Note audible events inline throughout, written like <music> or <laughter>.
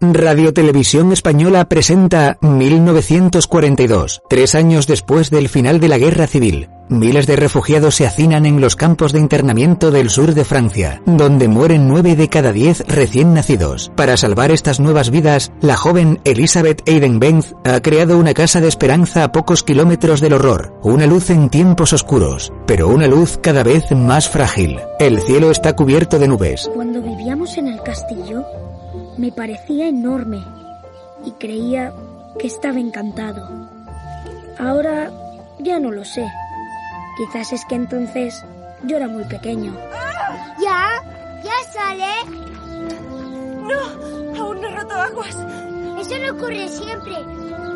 Radio Televisión Española presenta 1942, tres años después del final de la Guerra Civil. Miles de refugiados se hacinan en los campos de internamiento del sur de Francia, donde mueren nueve de cada diez recién nacidos. Para salvar estas nuevas vidas, la joven Elizabeth Eidenbenz ha creado una casa de esperanza a pocos kilómetros del horror, una luz en tiempos oscuros, pero una luz cada vez más frágil. El cielo está cubierto de nubes. Cuando vivíamos en el castillo, me parecía enorme y creía que estaba encantado. Ahora ya no lo sé. Quizás es que entonces yo era muy pequeño. ¿Ya? ¿Ya sale? No, aún no he roto aguas. Eso no ocurre siempre.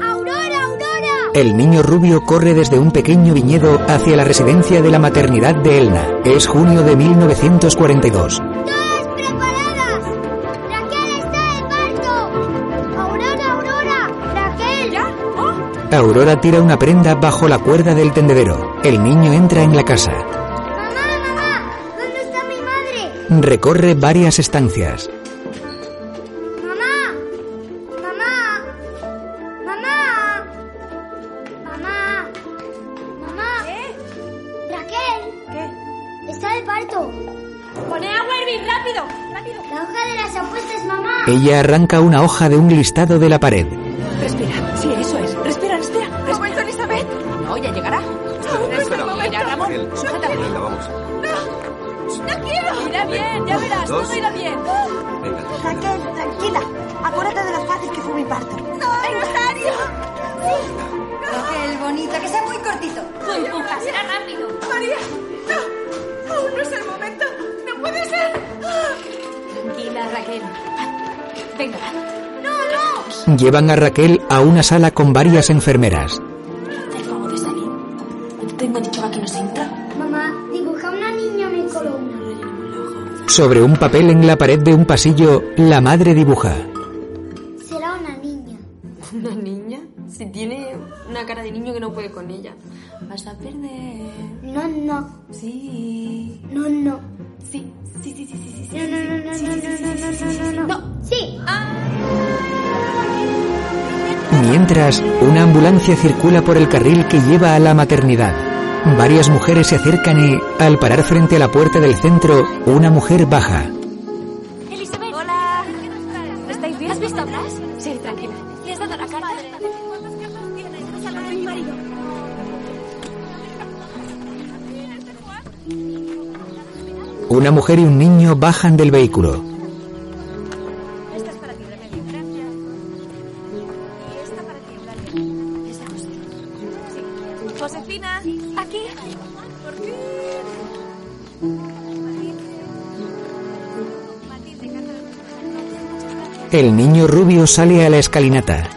¡Aurora, Aurora! El niño rubio corre desde un pequeño viñedo hacia la residencia de la maternidad de Elna. Es junio de 1942. ¡Todas preparadas! Aurora tira una prenda bajo la cuerda del tendedero. El niño entra en la casa. ¡Mamá, mamá! ¿Dónde está mi madre? Recorre varias estancias. ¡Mamá! ¡Mamá! ¡Mamá! ¡Mamá! ¡Mamá! ¿Qué? ¡Raquel! ¿Qué? ¡Está de parto! ¡Pone agua a hervir! ¡Rápido! ¡Rápido! ¡La hoja de las apuestas, mamá! Ella arranca una hoja de un listado de la pared. Llevan a Raquel a una sala con varias enfermeras. haz el favor de salir. ¿No te tengo dicho que no se entra? Mamá, dibuja una niña en columna. Sobre un papel en la pared de un pasillo, la madre dibuja. Será una niña. <laughs> ¿Una niña? Si tiene una cara de niño que no puede con ella. Vas a perder. No, no. Sí. No, no. Sí, sí, sí, sí, sí, sí. No, no, no, no, no, no, no, no, no, no. Sí. Mientras, una ambulancia circula por el carril que lleva a la maternidad. Varias mujeres se acercan y, al parar frente a la puerta del centro, una mujer baja. Elizabeth. Hola. ¿Estáis bien? ¿Has visto a Blas? Sí, tranquila. ¿Le has dado la carta? Una mujer y un niño bajan del vehículo. Josefina, aquí. Por. El niño rubio sale a la escalinata.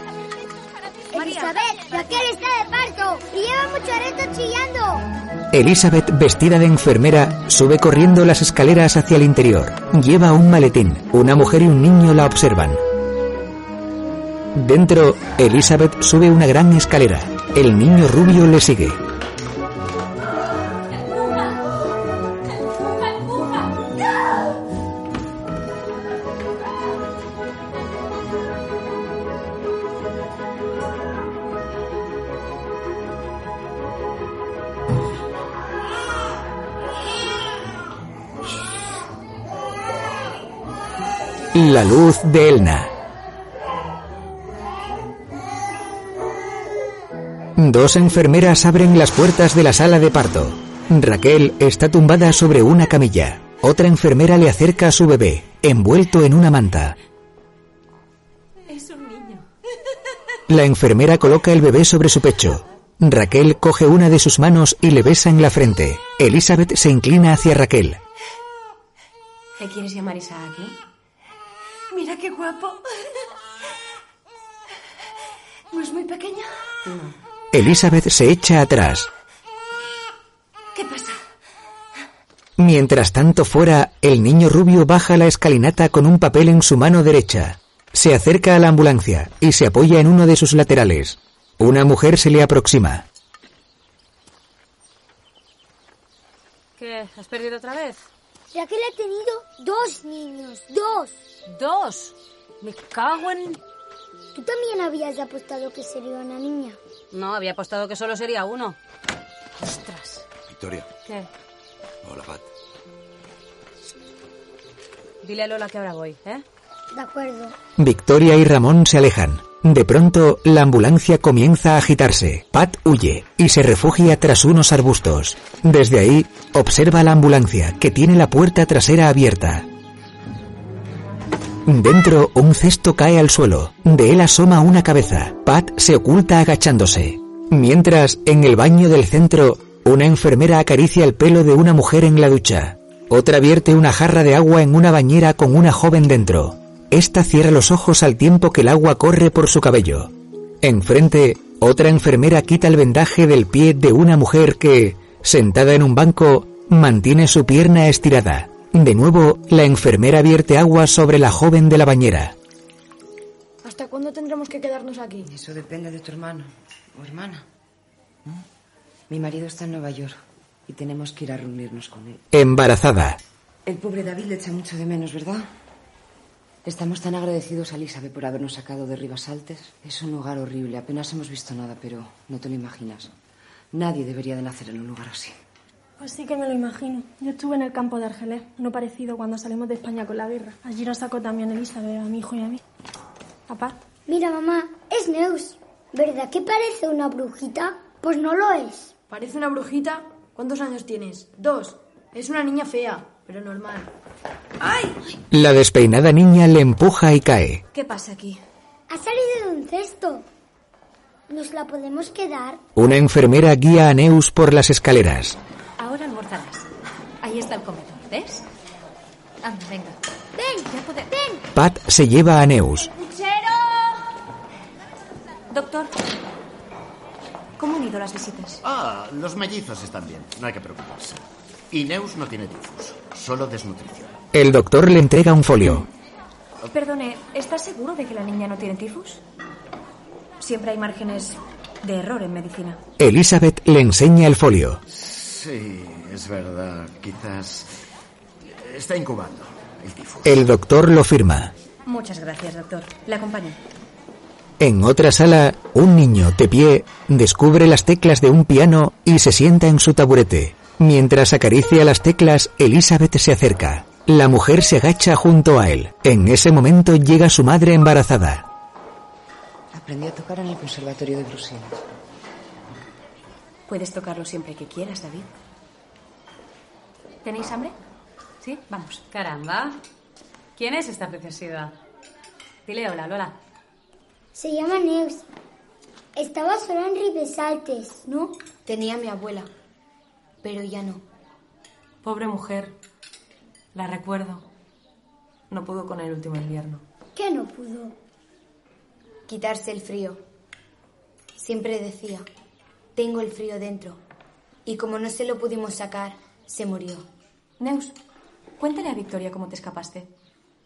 Elizabeth, Raquel está de parto y lleva mucho reto chillando. Elizabeth, vestida de enfermera, sube corriendo las escaleras hacia el interior. Lleva un maletín. Una mujer y un niño la observan. Dentro, Elizabeth sube una gran escalera. El niño rubio le sigue. La luz de Elna. Dos enfermeras abren las puertas de la sala de parto. Raquel está tumbada sobre una camilla. Otra enfermera le acerca a su bebé, envuelto en una manta. Es un niño. La enfermera coloca el bebé sobre su pecho. Raquel coge una de sus manos y le besa en la frente. Elizabeth se inclina hacia Raquel. ¿Qué quieres llamar Isaac, no? Mira qué guapo. ¿No es muy pequeño? Elizabeth se echa atrás. ¿Qué pasa? Mientras tanto fuera, el niño rubio baja la escalinata con un papel en su mano derecha. Se acerca a la ambulancia y se apoya en uno de sus laterales. Una mujer se le aproxima. ¿Qué? ¿Has perdido otra vez? Raquel ha tenido dos niños, dos. Dos. Me cago en... ¿Tú también habías apostado que sería una niña? No, había apostado que solo sería uno. Ostras. Victoria. ¿Qué? Hola, Pat. Dile a Lola que ahora voy, ¿eh? De acuerdo. Victoria y Ramón se alejan. De pronto, la ambulancia comienza a agitarse. Pat huye y se refugia tras unos arbustos. Desde ahí, observa la ambulancia, que tiene la puerta trasera abierta. Dentro, un cesto cae al suelo. De él asoma una cabeza. Pat se oculta agachándose. Mientras, en el baño del centro, una enfermera acaricia el pelo de una mujer en la ducha. Otra vierte una jarra de agua en una bañera con una joven dentro. Esta cierra los ojos al tiempo que el agua corre por su cabello. Enfrente, otra enfermera quita el vendaje del pie de una mujer que, sentada en un banco, mantiene su pierna estirada. De nuevo, la enfermera vierte agua sobre la joven de la bañera. ¿Hasta cuándo tendremos que quedarnos aquí? Eso depende de tu hermano o hermana. Mi marido está en Nueva York y tenemos que ir a reunirnos con él. Embarazada. El pobre David le echa mucho de menos, ¿verdad? Estamos tan agradecidos a Elizabeth por habernos sacado de Ribasaltes. Es un lugar horrible. Apenas hemos visto nada, pero no te lo imaginas. Nadie debería de nacer en un lugar así. Pues sí que me lo imagino. Yo estuve en el campo de Argelés, uno parecido cuando salimos de España con la guerra. Allí nos sacó también Elizabeth, a mi hijo y a mí. Papá, Mira, mamá, es Neus. ¿Verdad que parece una brujita? Pues no lo es. parece una brujita. ¿Cuántos años tienes? Dos. Es una niña fea, pero normal. La despeinada niña le empuja y cae. ¿Qué pasa aquí? Ha salido de un cesto. ¿Nos la podemos quedar? Una enfermera guía a Neus por las escaleras. Ahora almorzarás. Ahí está el comedor, ¿ves? Anda, venga. ¡Ven! Ya pode- ¡Ven! Pat se lleva a Neus. Doctor, ¿cómo han ido las visitas? Ah, los mellizos están bien, no hay que preocuparse. Y Neus no tiene tifus, solo desnutrición. El doctor le entrega un folio. Perdone, ¿estás seguro de que la niña no tiene tifus? Siempre hay márgenes de error en medicina. Elizabeth le enseña el folio. Sí, es verdad, quizás está incubando el tifus. El doctor lo firma. Muchas gracias, doctor. Le acompaño. En otra sala, un niño de pie descubre las teclas de un piano y se sienta en su taburete. Mientras acaricia las teclas, Elizabeth se acerca. La mujer se agacha junto a él. En ese momento llega su madre embarazada. Aprendí a tocar en el Conservatorio de Bruselas. Puedes tocarlo siempre que quieras, David. ¿Tenéis hambre? ¿Sí? Vamos. Caramba. ¿Quién es esta preciosidad? Dile hola, Lola. Se llama Neus. Estaba sola en Ribesaltes, ¿no? Tenía a mi abuela, pero ya no. Pobre mujer. La recuerdo. No pudo con el último invierno. ¿Qué no pudo? Quitarse el frío. Siempre decía, tengo el frío dentro. Y como no se lo pudimos sacar, se murió. Neus, cuéntale a Victoria cómo te escapaste.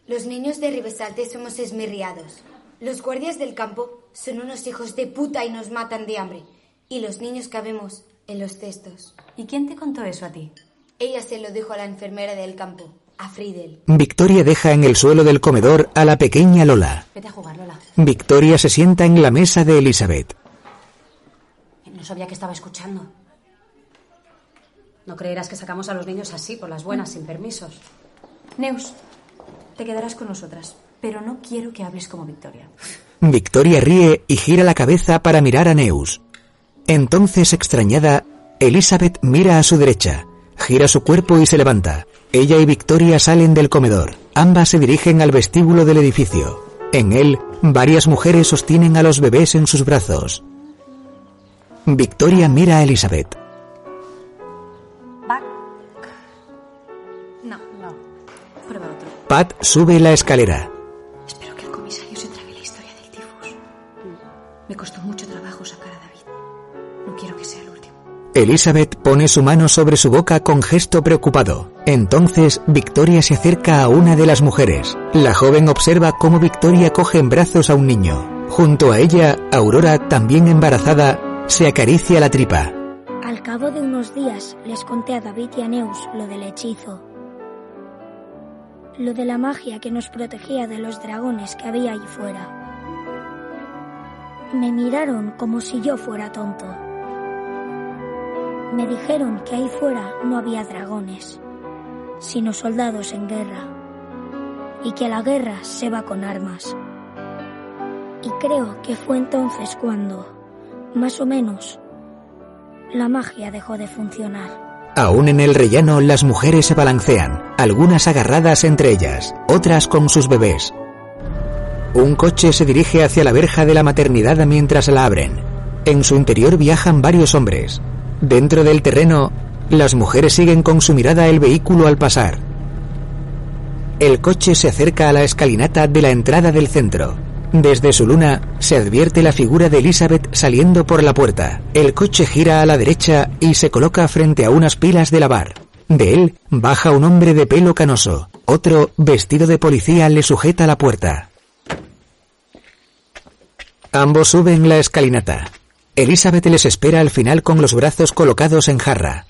Los niños de Ribesalte somos esmirriados. Los guardias del campo son unos hijos de puta y nos matan de hambre. Y los niños cabemos en los cestos. ¿Y quién te contó eso a ti? Ella se lo dijo a la enfermera del campo, a Friedel. Victoria deja en el suelo del comedor a la pequeña Lola. Vete a jugar, Lola. Victoria se sienta en la mesa de Elizabeth. No sabía que estaba escuchando. No creerás que sacamos a los niños así, por las buenas, sin permisos. Neus, te quedarás con nosotras, pero no quiero que hables como Victoria. Victoria ríe y gira la cabeza para mirar a Neus. Entonces, extrañada, Elizabeth mira a su derecha, gira su cuerpo y se levanta. Ella y Victoria salen del comedor. Ambas se dirigen al vestíbulo del edificio. En él, varias mujeres sostienen a los bebés en sus brazos. Victoria mira a Elizabeth. ¿Va? No, no. Prueba otro. Pat sube la escalera. Espero que el comisario se trague la historia del tifus. Me costó mucho trabajo sacar a David. No quiero que sea el último. Elizabeth pone su mano sobre su boca con gesto preocupado. Entonces, Victoria se acerca a una de las mujeres. La joven observa cómo Victoria coge en brazos a un niño. Junto a ella, Aurora, también embarazada, se acaricia la tripa. Al cabo de unos días les conté a David y a Neus lo del hechizo. lo de la magia que nos protegía de los dragones que había ahí fuera. Me miraron como si yo fuera tonto. Me dijeron que ahí fuera no había dragones, sino soldados en guerra, y que la guerra se va con armas. Y creo que fue entonces cuando, más o menos, la magia dejó de funcionar. Aún en el rellano las mujeres se balancean, algunas agarradas entre ellas, otras con sus bebés. Un coche se dirige hacia la verja de la maternidad mientras la abren. En su interior viajan varios hombres. Dentro del terreno, las mujeres siguen con su mirada el vehículo al pasar. El coche se acerca a la escalinata de la entrada del centro. Desde su luna se advierte la figura de Elizabeth saliendo por la puerta. El coche gira a la derecha y se coloca frente a unas pilas de lavar. De él baja un hombre de pelo canoso. Otro, vestido de policía, le sujeta la puerta. Ambos suben la escalinata. Elizabeth les espera al final con los brazos colocados en jarra.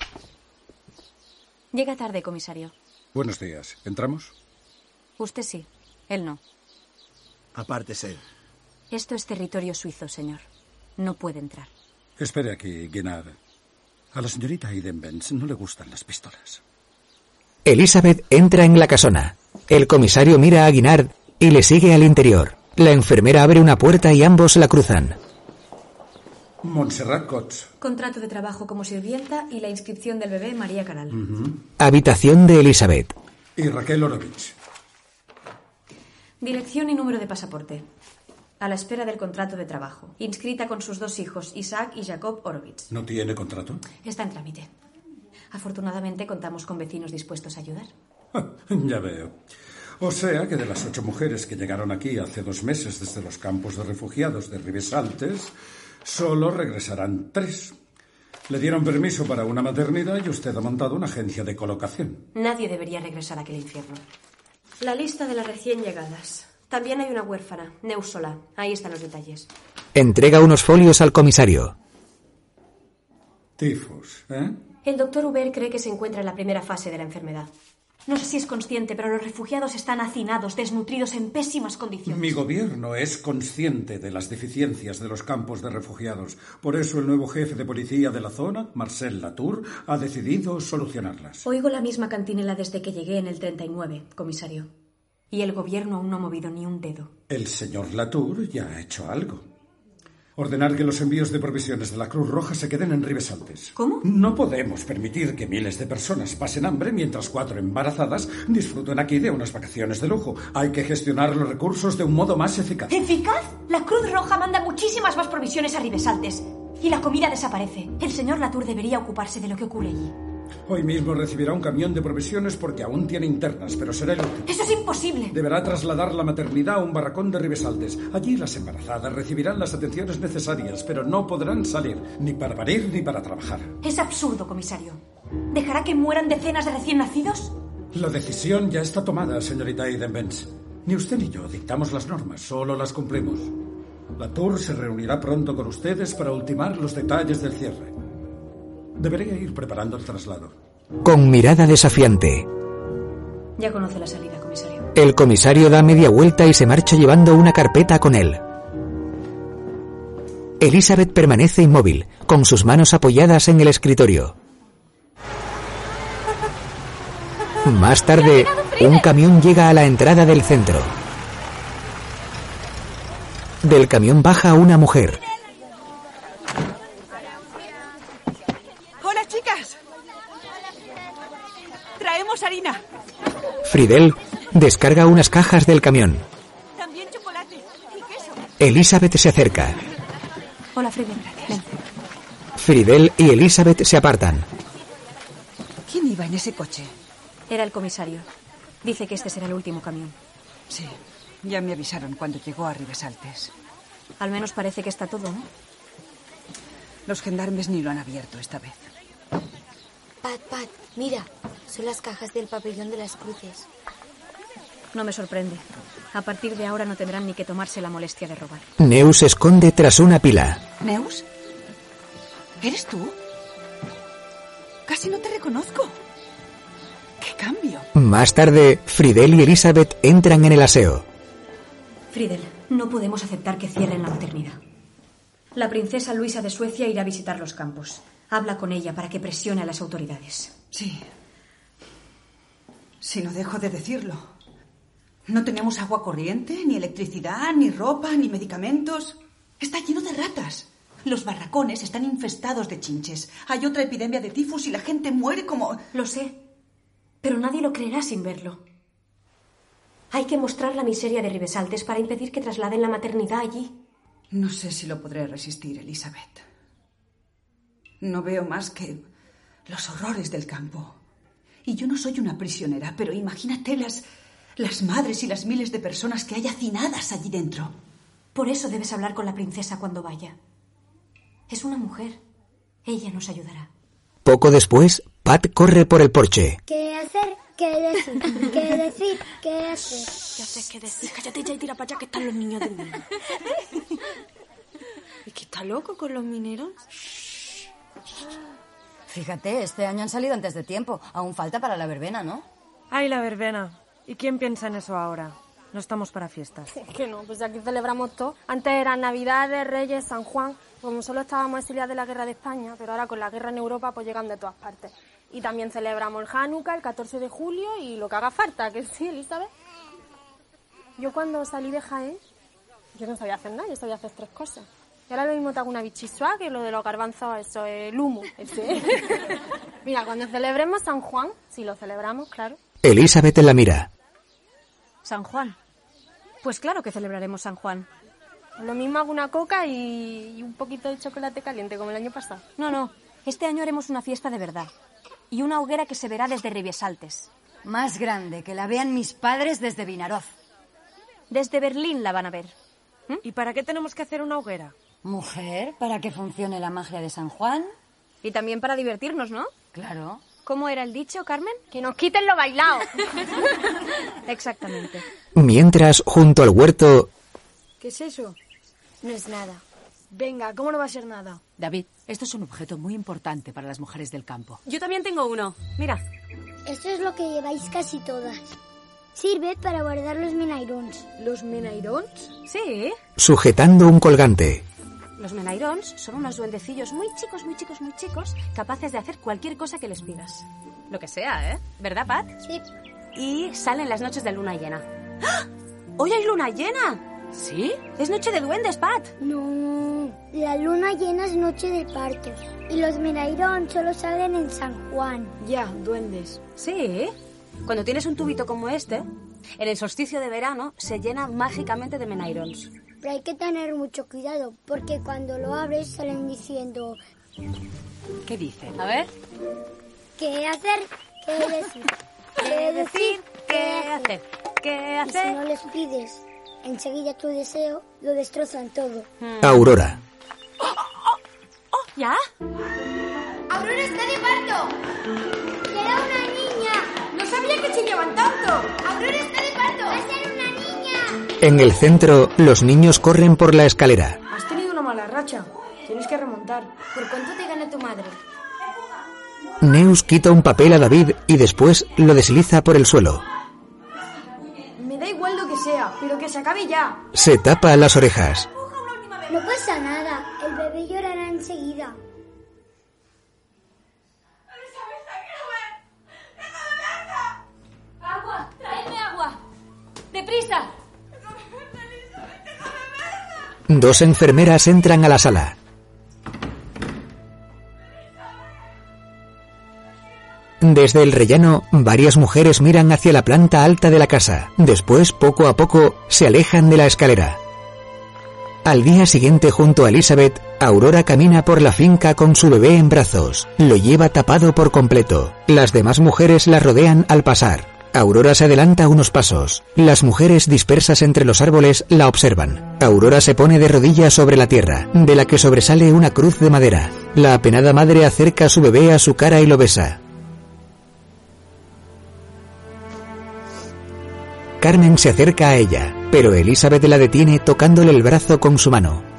Llega tarde, comisario. Buenos días. ¿Entramos? Usted sí, él no. Apártese. Esto es territorio suizo, señor. No puede entrar. Espere aquí, Guinard. A la señorita Aiden Benz no le gustan las pistolas. Elizabeth entra en la casona. El comisario mira a Guinard y le sigue al interior. La enfermera abre una puerta y ambos la cruzan. Montserrat Cots. Contrato de trabajo como sirvienta y la inscripción del bebé María Caral. Habitación de Elizabeth. Y Raquel Orovich. Dirección y número de pasaporte. A la espera del contrato de trabajo. Inscrita con sus dos hijos, Isaac y Jacob Orovitz. ¿No tiene contrato? Está en trámite. Afortunadamente contamos con vecinos dispuestos a ayudar. <laughs> ya veo. O sea que de las ocho mujeres que llegaron aquí hace dos meses desde los campos de refugiados de Ribesaltes, solo regresarán tres. Le dieron permiso para una maternidad y usted ha montado una agencia de colocación. Nadie debería regresar a aquel infierno. La lista de las recién llegadas. También hay una huérfana, Neusola. Ahí están los detalles. Entrega unos folios al comisario. Tifus, ¿eh? El doctor Huber cree que se encuentra en la primera fase de la enfermedad. No sé si es consciente, pero los refugiados están hacinados, desnutridos, en pésimas condiciones. Mi gobierno es consciente de las deficiencias de los campos de refugiados. Por eso el nuevo jefe de policía de la zona, Marcel Latour, ha decidido solucionarlas. Oigo la misma cantinela desde que llegué en el 39, comisario. Y el gobierno aún no ha movido ni un dedo. El señor Latour ya ha hecho algo. Ordenar que los envíos de provisiones de la Cruz Roja se queden en Ribesaltes. ¿Cómo? No podemos permitir que miles de personas pasen hambre mientras cuatro embarazadas disfruten aquí de unas vacaciones de lujo. Hay que gestionar los recursos de un modo más eficaz. ¿Eficaz? La Cruz Roja manda muchísimas más provisiones a Ribesaltes. Y la comida desaparece. El señor Latour debería ocuparse de lo que ocurre allí. Hoy mismo recibirá un camión de provisiones porque aún tiene internas, pero será el último. ¡Eso es imposible! Deberá trasladar la maternidad a un barracón de Ribesaltes. Allí las embarazadas recibirán las atenciones necesarias, pero no podrán salir, ni para parir ni para trabajar. Es absurdo, comisario. ¿Dejará que mueran decenas de recién nacidos? La decisión ya está tomada, señorita Aiden Benz. Ni usted ni yo dictamos las normas, solo las cumplimos. La Tour se reunirá pronto con ustedes para ultimar los detalles del cierre. Debería ir preparando el traslado. Con mirada desafiante. Ya conoce la salida, comisario. El comisario da media vuelta y se marcha llevando una carpeta con él. Elizabeth permanece inmóvil, con sus manos apoyadas en el escritorio. Más tarde, un camión llega a la entrada del centro. Del camión baja una mujer. Chicas. Traemos harina. Fridel descarga unas cajas del camión. También chocolate y queso. Elizabeth se acerca. Hola, Freddy. Ven. Fridel y Elizabeth se apartan. ¿Quién iba en ese coche? Era el comisario. Dice que este será el último camión. Sí, ya me avisaron cuando llegó a Ribesaltes. Al menos parece que está todo, ¿no? Los gendarmes ni lo han abierto esta vez. Pat, Pat, mira. Son las cajas del pabellón de las cruces. No me sorprende. A partir de ahora no tendrán ni que tomarse la molestia de robar. Neus se esconde tras una pila. ¿Neus? ¿Eres tú? Casi no te reconozco. ¡Qué cambio. Más tarde, Fridel y Elizabeth entran en el aseo. Friedel, no podemos aceptar que cierren la maternidad. La princesa Luisa de Suecia irá a visitar los campos. Habla con ella para que presione a las autoridades. Sí. Si no dejo de decirlo. No tenemos agua corriente, ni electricidad, ni ropa, ni medicamentos. Está lleno de ratas. Los barracones están infestados de chinches. Hay otra epidemia de tifus y la gente muere como... Lo sé, pero nadie lo creerá sin verlo. Hay que mostrar la miseria de Ribesaltes para impedir que trasladen la maternidad allí. No sé si lo podré resistir, Elizabeth. No veo más que los horrores del campo. Y yo no soy una prisionera, pero imagínate las, las madres y las miles de personas que hay hacinadas allí dentro. Por eso debes hablar con la princesa cuando vaya. Es una mujer. Ella nos ayudará. Poco después, Pat corre por el porche. ¿Qué hacer? ¿Qué decir? ¿Qué decir? ¿Qué hacer? ¿Qué haces? ¿Qué decir? Cállate ya y tira para allá que están los niños de mundo. ¿Es <laughs> que está loco con los mineros? Fíjate, este año han salido antes de tiempo. Aún falta para la verbena, ¿no? Ay, la verbena. ¿Y quién piensa en eso ahora? No estamos para fiestas. <laughs> Que no, pues aquí celebramos todo. Antes eran Navidades, Reyes, San Juan. Como solo estábamos exiliados de la guerra de España, pero ahora con la guerra en Europa pues llegan de todas partes. Y también celebramos el Hanukkah el 14 de julio y lo que haga falta, que sí, Elizabeth. Yo cuando salí de Jaén, yo no sabía hacer nada, yo sabía hacer tres cosas. Y ahora lo mismo te hago una bichisua, que lo de los garbanzos, eso es el humo. ese. <laughs> Mira, cuando celebremos San Juan, si lo celebramos, claro. Elizabeth la mira. San Juan. Pues claro que celebraremos San Juan. Lo mismo hago una coca y, y un poquito de chocolate caliente, como el año pasado. No, no. Este año haremos una fiesta de verdad. Y una hoguera que se verá desde Ribiesaltes. Más grande, que la vean mis padres desde Vinaroz. Desde Berlín la van a ver. ¿Y para qué tenemos que hacer una hoguera? Mujer, para que funcione la magia de San Juan. Y también para divertirnos, ¿no? Claro. ¿Cómo era el dicho, Carmen? Que nos quiten lo bailado. <laughs> Exactamente. Mientras, junto al huerto, ¿Qué es eso? No es nada. Venga, ¿cómo no va a ser nada? David, esto es un objeto muy importante para las mujeres del campo. Yo también tengo uno. Mira. Esto es lo que lleváis casi todas. Sirve para guardar los menairons. ¿Los menairons? Sí. sujetando un colgante. Los menairons son unos duendecillos muy chicos, muy chicos, muy chicos, capaces de hacer cualquier cosa que les pidas. Lo que sea, ¿eh? ¿Verdad, Pat? Sí. Y salen las noches de luna llena. ¡Ah! ¡Hoy hay luna llena! ¿Sí? Es noche de duendes, Pat. No, la luna llena es noche de partos. Y los menairons solo salen en San Juan. Ya, duendes. Sí. Cuando tienes un tubito como este, en el solsticio de verano se llena mágicamente de menairons. Pero hay que tener mucho cuidado, porque cuando lo abres salen diciendo ¿Qué dicen? A ver. qué hacer, qué decir, qué decir, ¿Qué hacer? ¿Qué Y si hacer? no les pides enseguida tu deseo, lo destrozan todo. Aurora. ¿Ya? ¡Aurora está de parto! ¡Será una niña! ¡No sabía que chillaban tanto! ¡Aurora está de parto! ¡Va a ser una niña! En el centro, los niños corren por la escalera. Has tenido una mala racha. Tienes que remontar. ¿Por cuánto te gana tu madre? Neus quita un papel a David y después lo desliza por el suelo. Me da igual lo que sea, pero que se acabe ya. Se tapa las orejas. No pasa nada, Dos enfermeras entran a la sala. Desde el rellano, varias mujeres miran hacia la planta alta de la casa. Después, poco a poco, se alejan de la escalera. Al día siguiente, junto a Elizabeth, Aurora camina por la finca con su bebé en brazos. Lo lleva tapado por completo. Las demás mujeres la rodean al pasar. Aurora se adelanta unos pasos. Las mujeres dispersas entre los árboles la observan. Aurora se pone de rodillas sobre la tierra, de la que sobresale una cruz de madera. La apenada madre acerca a su bebé a su cara y lo besa. Carmen se acerca a ella, pero Elizabeth la detiene tocándole el brazo con su mano.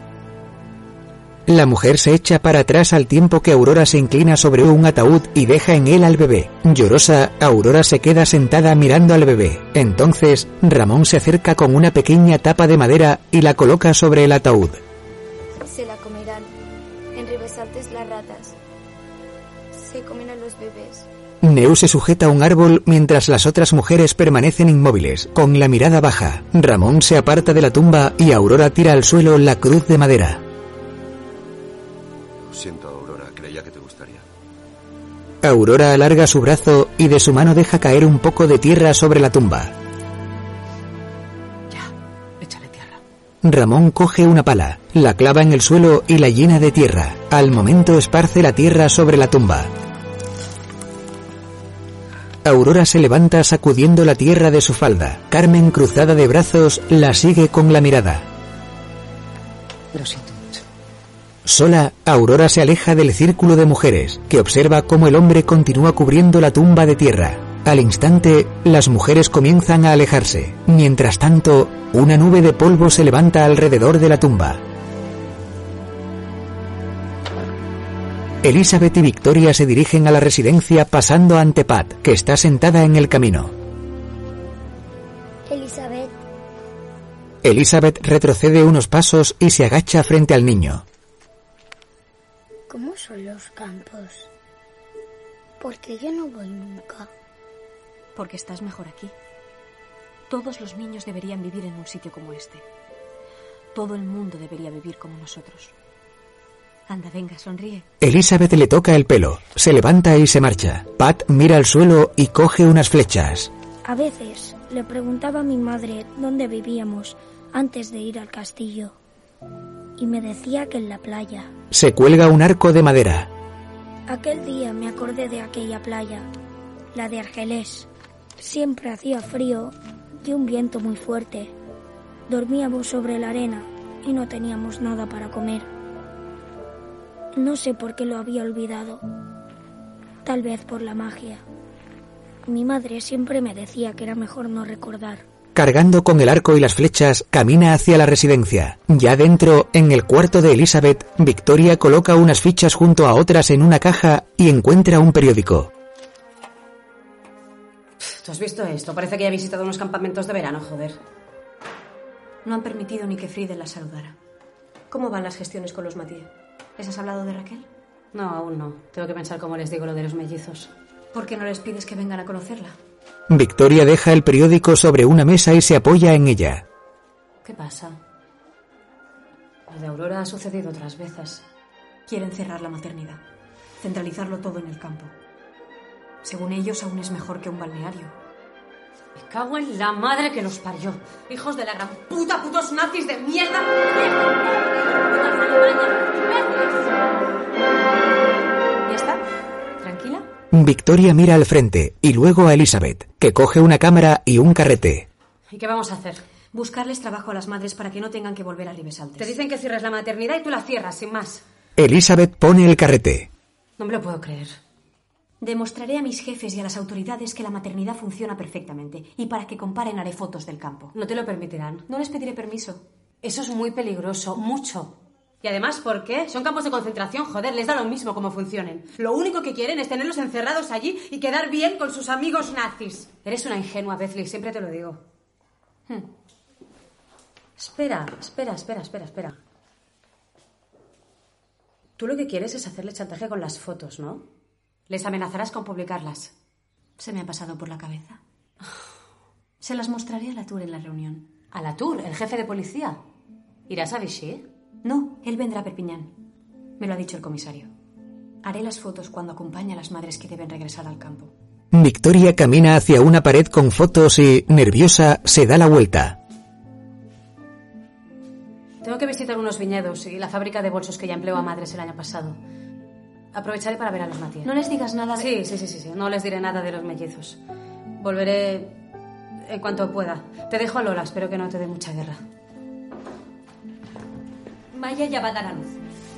La mujer se echa para atrás al tiempo que Aurora se inclina sobre un ataúd y deja en él al bebé. Llorosa, Aurora se queda sentada mirando al bebé. Entonces, Ramón se acerca con una pequeña tapa de madera y la coloca sobre el ataúd. Se la comerán. En Ribesaltes las ratas. Se comen a los bebés. Neu se sujeta a un árbol mientras las otras mujeres permanecen inmóviles, con la mirada baja. Ramón se aparta de la tumba y Aurora tira al suelo la cruz de madera. Aurora alarga su brazo y de su mano deja caer un poco de tierra sobre la tumba. Échale tierra. Ramón coge una pala, la clava en el suelo y la llena de tierra. Al momento esparce la tierra sobre la tumba. Aurora se levanta sacudiendo la tierra de su falda. Carmen, cruzada de brazos, la sigue con la mirada. Lo siento. Sola, Aurora se aleja del círculo de mujeres, que observa cómo el hombre continúa cubriendo la tumba de tierra. Al instante, las mujeres comienzan a alejarse. Mientras tanto, una nube de polvo se levanta alrededor de la tumba. Elizabeth y Victoria se dirigen a la residencia pasando ante Pat, que está sentada en el camino. Elizabeth, Elizabeth retrocede unos pasos y se agacha frente al niño. ¿Cómo son los campos? Porque yo no voy nunca. Porque estás mejor aquí. Todos los niños deberían vivir en un sitio como este. Todo el mundo debería vivir como nosotros. Anda, venga, sonríe. Elizabeth le toca el pelo, se levanta y se marcha. Pat mira al suelo y coge unas flechas. A veces le preguntaba a mi madre dónde vivíamos antes de ir al castillo. Y me decía que en la playa. Se cuelga un arco de madera. Aquel día me acordé de aquella playa, la de Argelés. Siempre hacía frío y un viento muy fuerte. Dormíamos sobre la arena y no teníamos nada para comer. No sé por qué lo había olvidado. Tal vez por la magia. Mi madre siempre me decía que era mejor no recordar. Cargando con el arco y las flechas, camina hacia la residencia. Ya dentro, en el cuarto de Elizabeth, Victoria coloca unas fichas junto a otras en una caja y encuentra un periódico. ¿Tú has visto esto? Parece que ya ha visitado unos campamentos de verano, joder. No han permitido ni que Friedel la saludara. ¿Cómo van las gestiones con los Mathieu? ¿Les has hablado de Raquel? No, aún no. Tengo que pensar cómo les digo lo de los mellizos. ¿Por qué no les pides que vengan a conocerla? Victoria deja el periódico sobre una mesa y se apoya en ella. ¿Qué pasa? Lo de Aurora ha sucedido otras veces. Quieren cerrar la maternidad, centralizarlo todo en el campo. Según ellos, aún es mejor que un balneario. Me cago en la madre que los parió. Hijos de la gran puta, putos nazis de mierda. ¿Ya está? Victoria mira al frente y luego a Elizabeth, que coge una cámara y un carrete. ¿Y qué vamos a hacer? Buscarles trabajo a las madres para que no tengan que volver a Ribesaltes. Te dicen que cierres la maternidad y tú la cierras, sin más. Elizabeth pone el carrete. No me lo puedo creer. Demostraré a mis jefes y a las autoridades que la maternidad funciona perfectamente y para que comparen haré fotos del campo. No te lo permitirán. No les pediré permiso. Eso es muy peligroso, mucho. Y además, ¿por qué? Son campos de concentración, joder, les da lo mismo cómo funcionen. Lo único que quieren es tenerlos encerrados allí y quedar bien con sus amigos nazis. Eres una ingenua, Bethlehem, siempre te lo digo. Hmm. Espera, espera, espera, espera, espera. Tú lo que quieres es hacerle chantaje con las fotos, ¿no? Les amenazarás con publicarlas. Se me ha pasado por la cabeza. Se las mostraré a la Tour en la reunión. ¿A la Tour, el jefe de policía? ¿Irás a Vichy? No, él vendrá a Perpiñán. Me lo ha dicho el comisario. Haré las fotos cuando acompañe a las madres que deben regresar al campo. Victoria camina hacia una pared con fotos y, nerviosa, se da la vuelta. Tengo que visitar unos viñedos y la fábrica de bolsos que ya empleó a madres el año pasado. Aprovecharé para ver a los Matías. No les digas nada de... Sí, sí, sí, sí, sí. No les diré nada de los mellizos. Volveré en cuanto pueda. Te dejo a Lola. Espero que no te dé mucha guerra. Luz.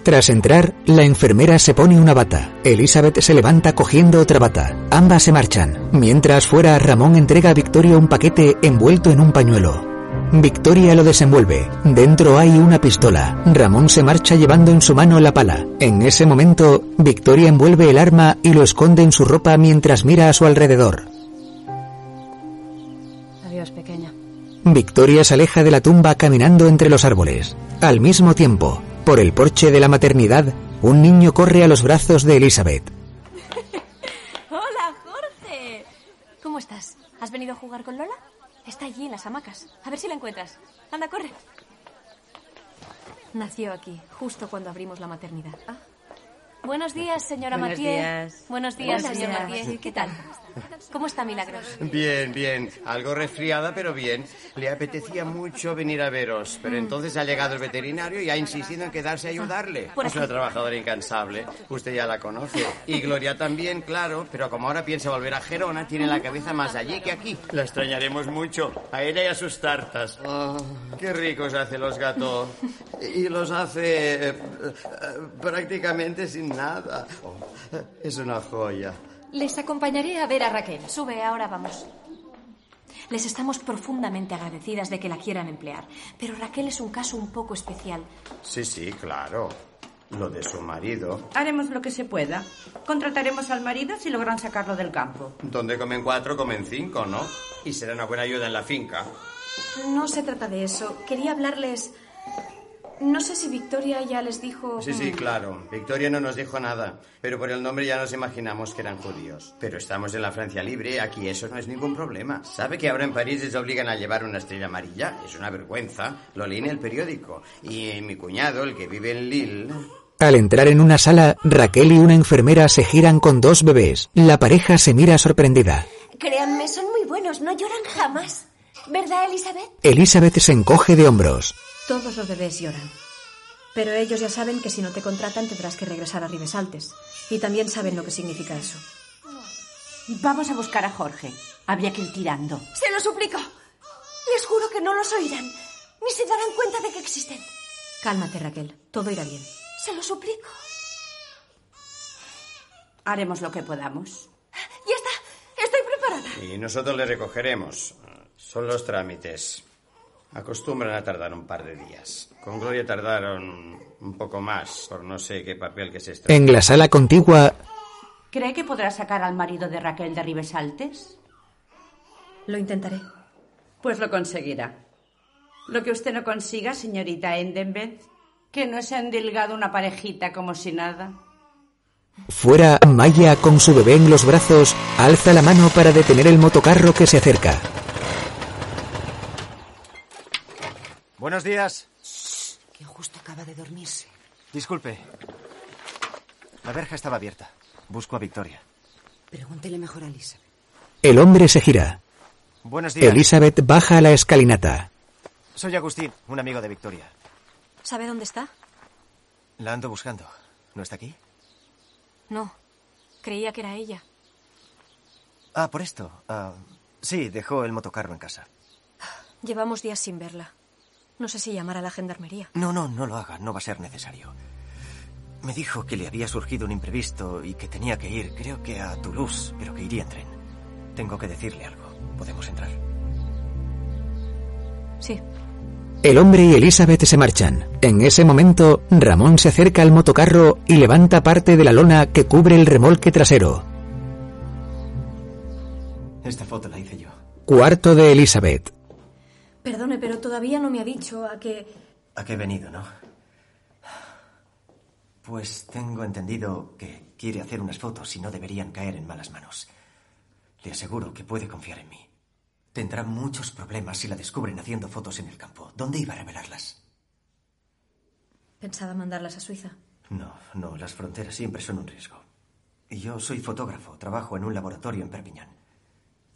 Tras entrar, la enfermera se pone una bata. Elizabeth se levanta cogiendo otra bata. Ambas se marchan. Mientras fuera, Ramón entrega a Victoria un paquete envuelto en un pañuelo. Victoria lo desenvuelve. Dentro hay una pistola. Ramón se marcha llevando en su mano la pala. En ese momento, Victoria envuelve el arma y lo esconde en su ropa mientras mira a su alrededor. Victoria se aleja de la tumba caminando entre los árboles. Al mismo tiempo, por el porche de la maternidad, un niño corre a los brazos de Elizabeth. <laughs> Hola, Jorge. ¿Cómo estás? ¿Has venido a jugar con Lola? Está allí en las hamacas. A ver si la encuentras. Anda, corre. Nació aquí, justo cuando abrimos la maternidad. Buenos días, señora Buenos Mathieu. días. Buenos días, señor Mathieu. Mathieu. ¿Qué tal? ¿Cómo está Milagros? Bien, bien. Algo resfriada, pero bien. Le apetecía mucho venir a veros, pero entonces ha llegado el veterinario y ha insistido en quedarse a ayudarle. Es una trabajadora incansable. Usted ya la conoce. Y Gloria también, claro. Pero como ahora piensa volver a Gerona, tiene la cabeza más allí que aquí. La extrañaremos mucho. A ella y a sus tartas. Ah, qué ricos hace los gatos. Y los hace eh, eh, prácticamente sin nada. Oh, es una joya. Les acompañaré a ver a Raquel. Sube, ahora vamos. Les estamos profundamente agradecidas de que la quieran emplear, pero Raquel es un caso un poco especial. Sí, sí, claro. Lo de su marido. Haremos lo que se pueda. Contrataremos al marido si logran sacarlo del campo. Donde comen cuatro, comen cinco, ¿no? Y será una buena ayuda en la finca. No se trata de eso. Quería hablarles. No sé si Victoria ya les dijo. Sí, sí, claro. Victoria no nos dijo nada, pero por el nombre ya nos imaginamos que eran judíos. Pero estamos en la Francia libre, aquí eso no es ningún problema. ¿Sabe que ahora en París les obligan a llevar una estrella amarilla? Es una vergüenza. Lo leí en el periódico. Y mi cuñado, el que vive en Lille... Al entrar en una sala, Raquel y una enfermera se giran con dos bebés. La pareja se mira sorprendida. Créanme, son muy buenos, no lloran jamás. ¿Verdad, Elizabeth? Elizabeth se encoge de hombros. Todos los bebés lloran. Pero ellos ya saben que si no te contratan tendrás que regresar a Ribesaltes. Y también saben lo que significa eso. Vamos a buscar a Jorge. Habría que ir tirando. Se lo suplico. Les juro que no los oirán, ni se darán cuenta de que existen. Cálmate, Raquel. Todo irá bien. Se lo suplico. Haremos lo que podamos. Ya está. Estoy preparada. Y nosotros le recogeremos. Son los trámites. Acostumbran a tardar un par de días. Con Gloria tardaron un poco más, por no sé qué papel que se está. En la sala contigua, ¿Cree que podrá sacar al marido de Raquel de Ribesaltes? Lo intentaré. Pues lo conseguirá. Lo que usted no consiga, señorita Endenbeth, que no se ha endilgado una parejita como si nada. fuera, Maya, con su bebé en los brazos, alza la mano para detener el motocarro que se acerca. Buenos días. Que justo acaba de dormirse. Disculpe. La verja estaba abierta. Busco a Victoria. Pregúntele mejor a Elizabeth. El hombre se gira. Buenos días. Elizabeth baja a la escalinata. Soy Agustín, un amigo de Victoria. ¿Sabe dónde está? La ando buscando. ¿No está aquí? No. Creía que era ella. Ah, por esto. Ah, sí, dejó el motocarro en casa. Llevamos días sin verla. No sé si llamar a la gendarmería. No, no, no lo haga. No va a ser necesario. Me dijo que le había surgido un imprevisto y que tenía que ir, creo que a Toulouse, pero que iría en tren. Tengo que decirle algo. ¿Podemos entrar? Sí. El hombre y Elizabeth se marchan. En ese momento, Ramón se acerca al motocarro y levanta parte de la lona que cubre el remolque trasero. Esta foto la hice yo. Cuarto de Elizabeth. Perdone, pero todavía no me ha dicho a qué. ¿A qué he venido, no? Pues tengo entendido que quiere hacer unas fotos y no deberían caer en malas manos. Le aseguro que puede confiar en mí. Tendrá muchos problemas si la descubren haciendo fotos en el campo. ¿Dónde iba a revelarlas? Pensaba mandarlas a Suiza. No, no, las fronteras siempre son un riesgo. Y yo soy fotógrafo, trabajo en un laboratorio en Perpiñán.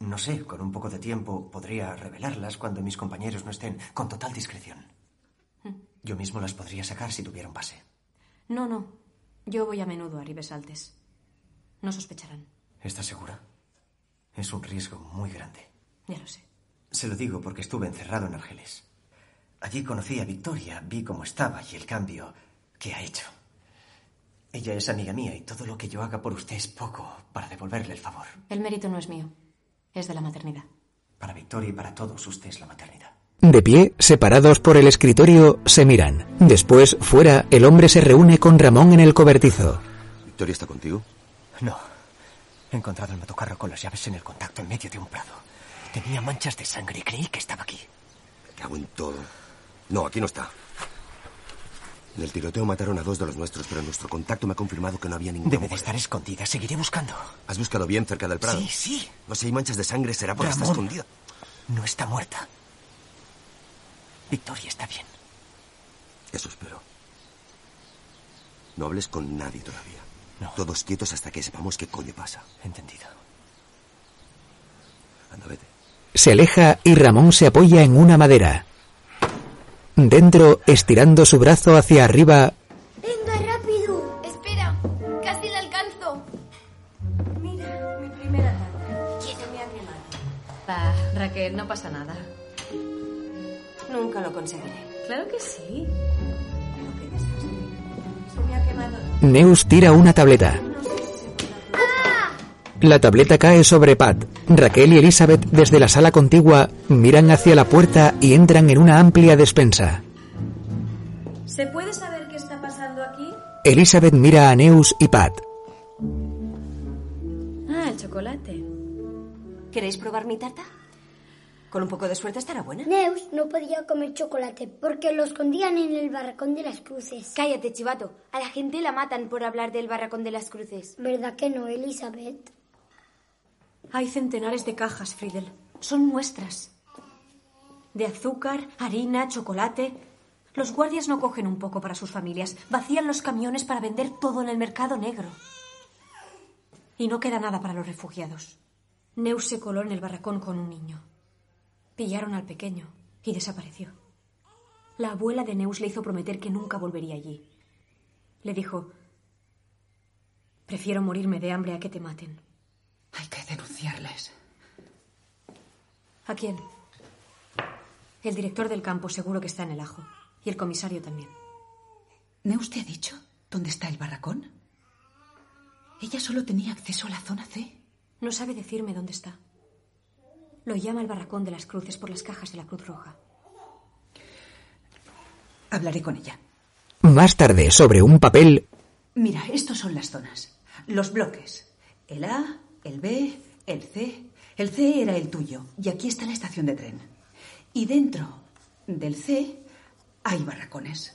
No sé, con un poco de tiempo podría revelarlas cuando mis compañeros no estén, con total discreción. Yo mismo las podría sacar si tuviera un pase. No, no. Yo voy a menudo a Ribesaltes. No sospecharán. ¿Estás segura? Es un riesgo muy grande. Ya lo sé. Se lo digo porque estuve encerrado en Argeles. Allí conocí a Victoria, vi cómo estaba y el cambio que ha hecho. Ella es amiga mía y todo lo que yo haga por usted es poco para devolverle el favor. El mérito no es mío. Es de la maternidad. Para Victoria y para todos usted es la maternidad. De pie, separados por el escritorio, se miran. Después, fuera, el hombre se reúne con Ramón en el cobertizo. ¿Victoria está contigo? No. He encontrado el motocarro con las llaves en el contacto en medio de un prado. Tenía manchas de sangre y creí que estaba aquí. Me cago en todo. No, aquí no está. En el tiroteo mataron a dos de los nuestros, pero nuestro contacto me ha confirmado que no había ninguna Debe de estar escondida. Seguiré buscando. ¿Has buscado bien cerca del prado? Sí, sí. No si hay manchas de sangre, será porque está escondida. No está muerta. Victoria está bien. Eso espero. No hables con nadie todavía. No. Todos quietos hasta que sepamos qué coño pasa. Entendido. Anda, vete. Se aleja y Ramón se apoya en una madera. Dentro, estirando su brazo hacia arriba, ¡Venga, rápido! Espera, casi la alcanzo. Mira, mi primera tarta. Quieto, me abre mal. Va, Raquel, no pasa nada. Nunca lo conseguiré. Claro que sí. Pero qué desastre. Se me ha quemado. Neus tira una tableta. La tableta cae sobre Pat. Raquel y Elizabeth, desde la sala contigua, miran hacia la puerta y entran en una amplia despensa. ¿Se puede saber qué está pasando aquí? Elizabeth mira a Neus y Pat. Ah, el chocolate. ¿Queréis probar mi tarta? Con un poco de suerte estará buena. Neus no podía comer chocolate porque lo escondían en el barracón de las cruces. Cállate, chivato. A la gente la matan por hablar del barracón de las cruces. ¿Verdad que no, Elizabeth? Hay centenares de cajas, Friedel. Son nuestras. De azúcar, harina, chocolate. Los guardias no cogen un poco para sus familias. Vacían los camiones para vender todo en el mercado negro. Y no queda nada para los refugiados. Neus se coló en el barracón con un niño. Pillaron al pequeño y desapareció. La abuela de Neus le hizo prometer que nunca volvería allí. Le dijo, prefiero morirme de hambre a que te maten. Hay que denunciarles. ¿A quién? El director del campo seguro que está en el ajo. Y el comisario también. ¿Neus te ha dicho dónde está el barracón? Ella solo tenía acceso a la zona C. No sabe decirme dónde está. Lo llama el barracón de las cruces por las cajas de la Cruz Roja. Hablaré con ella. Más tarde, sobre un papel, Mira, estos son las zonas. Los bloques. El A, el B, el C. El C era el tuyo. Y aquí está la estación de tren. Y dentro del C hay barracones.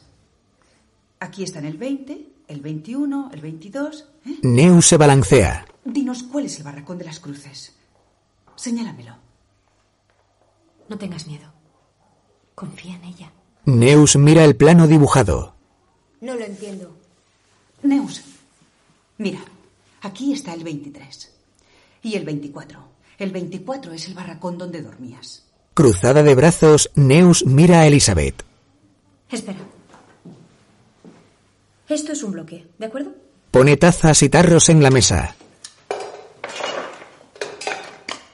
Aquí están el 20, el 21, el 22. ¿eh? Neus se balancea. Dinos cuál es el barracón de las cruces. Señálamelo. No tengas miedo. Confía en ella. Neus mira el plano dibujado. No lo entiendo. Neus, mira, aquí está el 23. Y el 24. El 24 es el barracón donde dormías. Cruzada de brazos, Neus mira a Elizabeth. Espera. Esto es un bloque, ¿de acuerdo? Pone tazas y tarros en la mesa.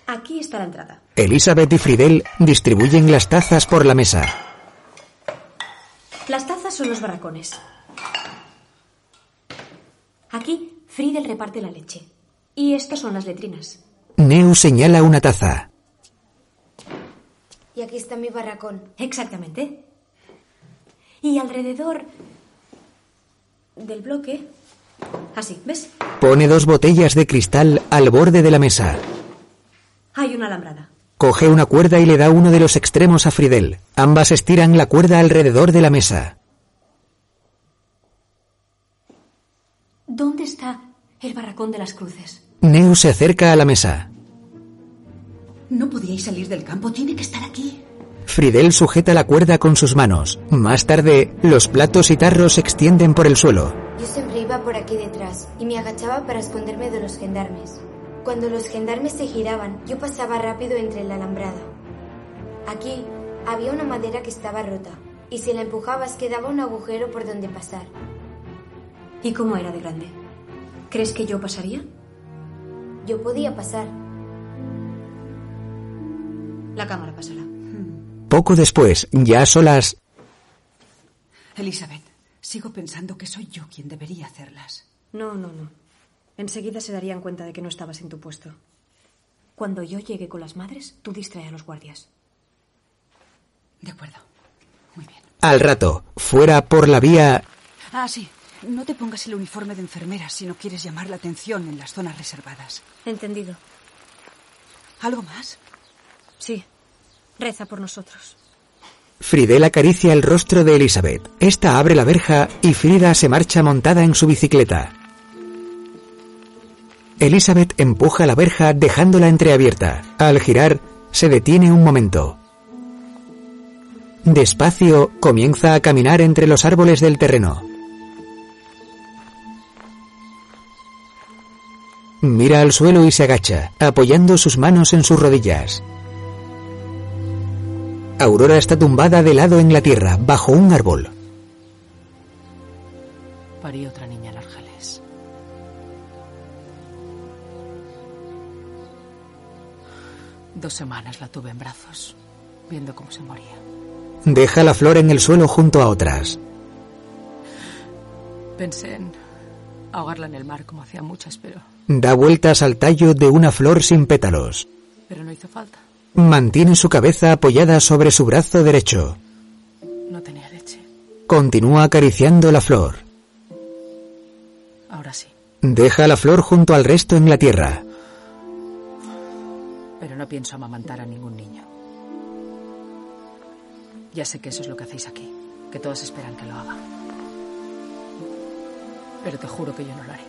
Aquí está la entrada. Elizabeth y Fridel distribuyen las tazas por la mesa. Las tazas son los barracones. Aquí, Friedel reparte la leche. Y estas son las letrinas. Neus señala una taza. Y aquí está mi barracón. Exactamente. Y alrededor del bloque... Así, ¿ves? Pone dos botellas de cristal al borde de la mesa. Hay una alambrada. Coge una cuerda y le da uno de los extremos a Fridel. Ambas estiran la cuerda alrededor de la mesa. ¿Dónde está el barracón de las cruces? Neus se acerca a la mesa. No podíais salir del campo, tiene que estar aquí. Fridel sujeta la cuerda con sus manos. Más tarde, los platos y tarros se extienden por el suelo. Yo siempre iba por aquí detrás y me agachaba para esconderme de los gendarmes. Cuando los gendarmes se giraban, yo pasaba rápido entre la alambrada. Aquí había una madera que estaba rota y si la empujabas quedaba un agujero por donde pasar. ¿Y cómo era de grande? ¿Crees que yo pasaría? Yo podía pasar. La cámara pasará. Poco después, ya a solas, Elizabeth, sigo pensando que soy yo quien debería hacerlas. No, no, no. Enseguida se darían cuenta de que no estabas en tu puesto. Cuando yo llegue con las madres, tú distrae a los guardias. De acuerdo. Al rato, fuera por la vía, Ah, sí. No te pongas el uniforme de enfermera si no quieres llamar la atención en las zonas reservadas. Entendido. ¿Algo más? Sí. Reza por nosotros. Fridel acaricia el rostro de Elizabeth. Esta abre la verja y Frida se marcha montada en su bicicleta. Elizabeth empuja la verja dejándola entreabierta. Al girar, se detiene un momento. Despacio, comienza a caminar entre los árboles del terreno. Mira al suelo y se agacha, apoyando sus manos en sus rodillas. Aurora está tumbada de lado en la tierra, bajo un árbol. Parí otra niña en Argeles. Dos semanas la tuve en brazos, viendo cómo se moría. Deja la flor en el suelo junto a otras. Pensé en ahogarla en el mar como hacía muchas, pero, Da vueltas al tallo de una flor sin pétalos. pero no hizo falta. Mantiene su cabeza apoyada sobre su brazo derecho. No tenía leche. Continúa acariciando la flor. Ahora sí, Deja la flor junto al resto en la tierra. pero no pienso amamantar a ningún niño. Ya sé que eso es lo que hacéis aquí, que todos esperan que lo haga. Pero te juro que yo no lo haré.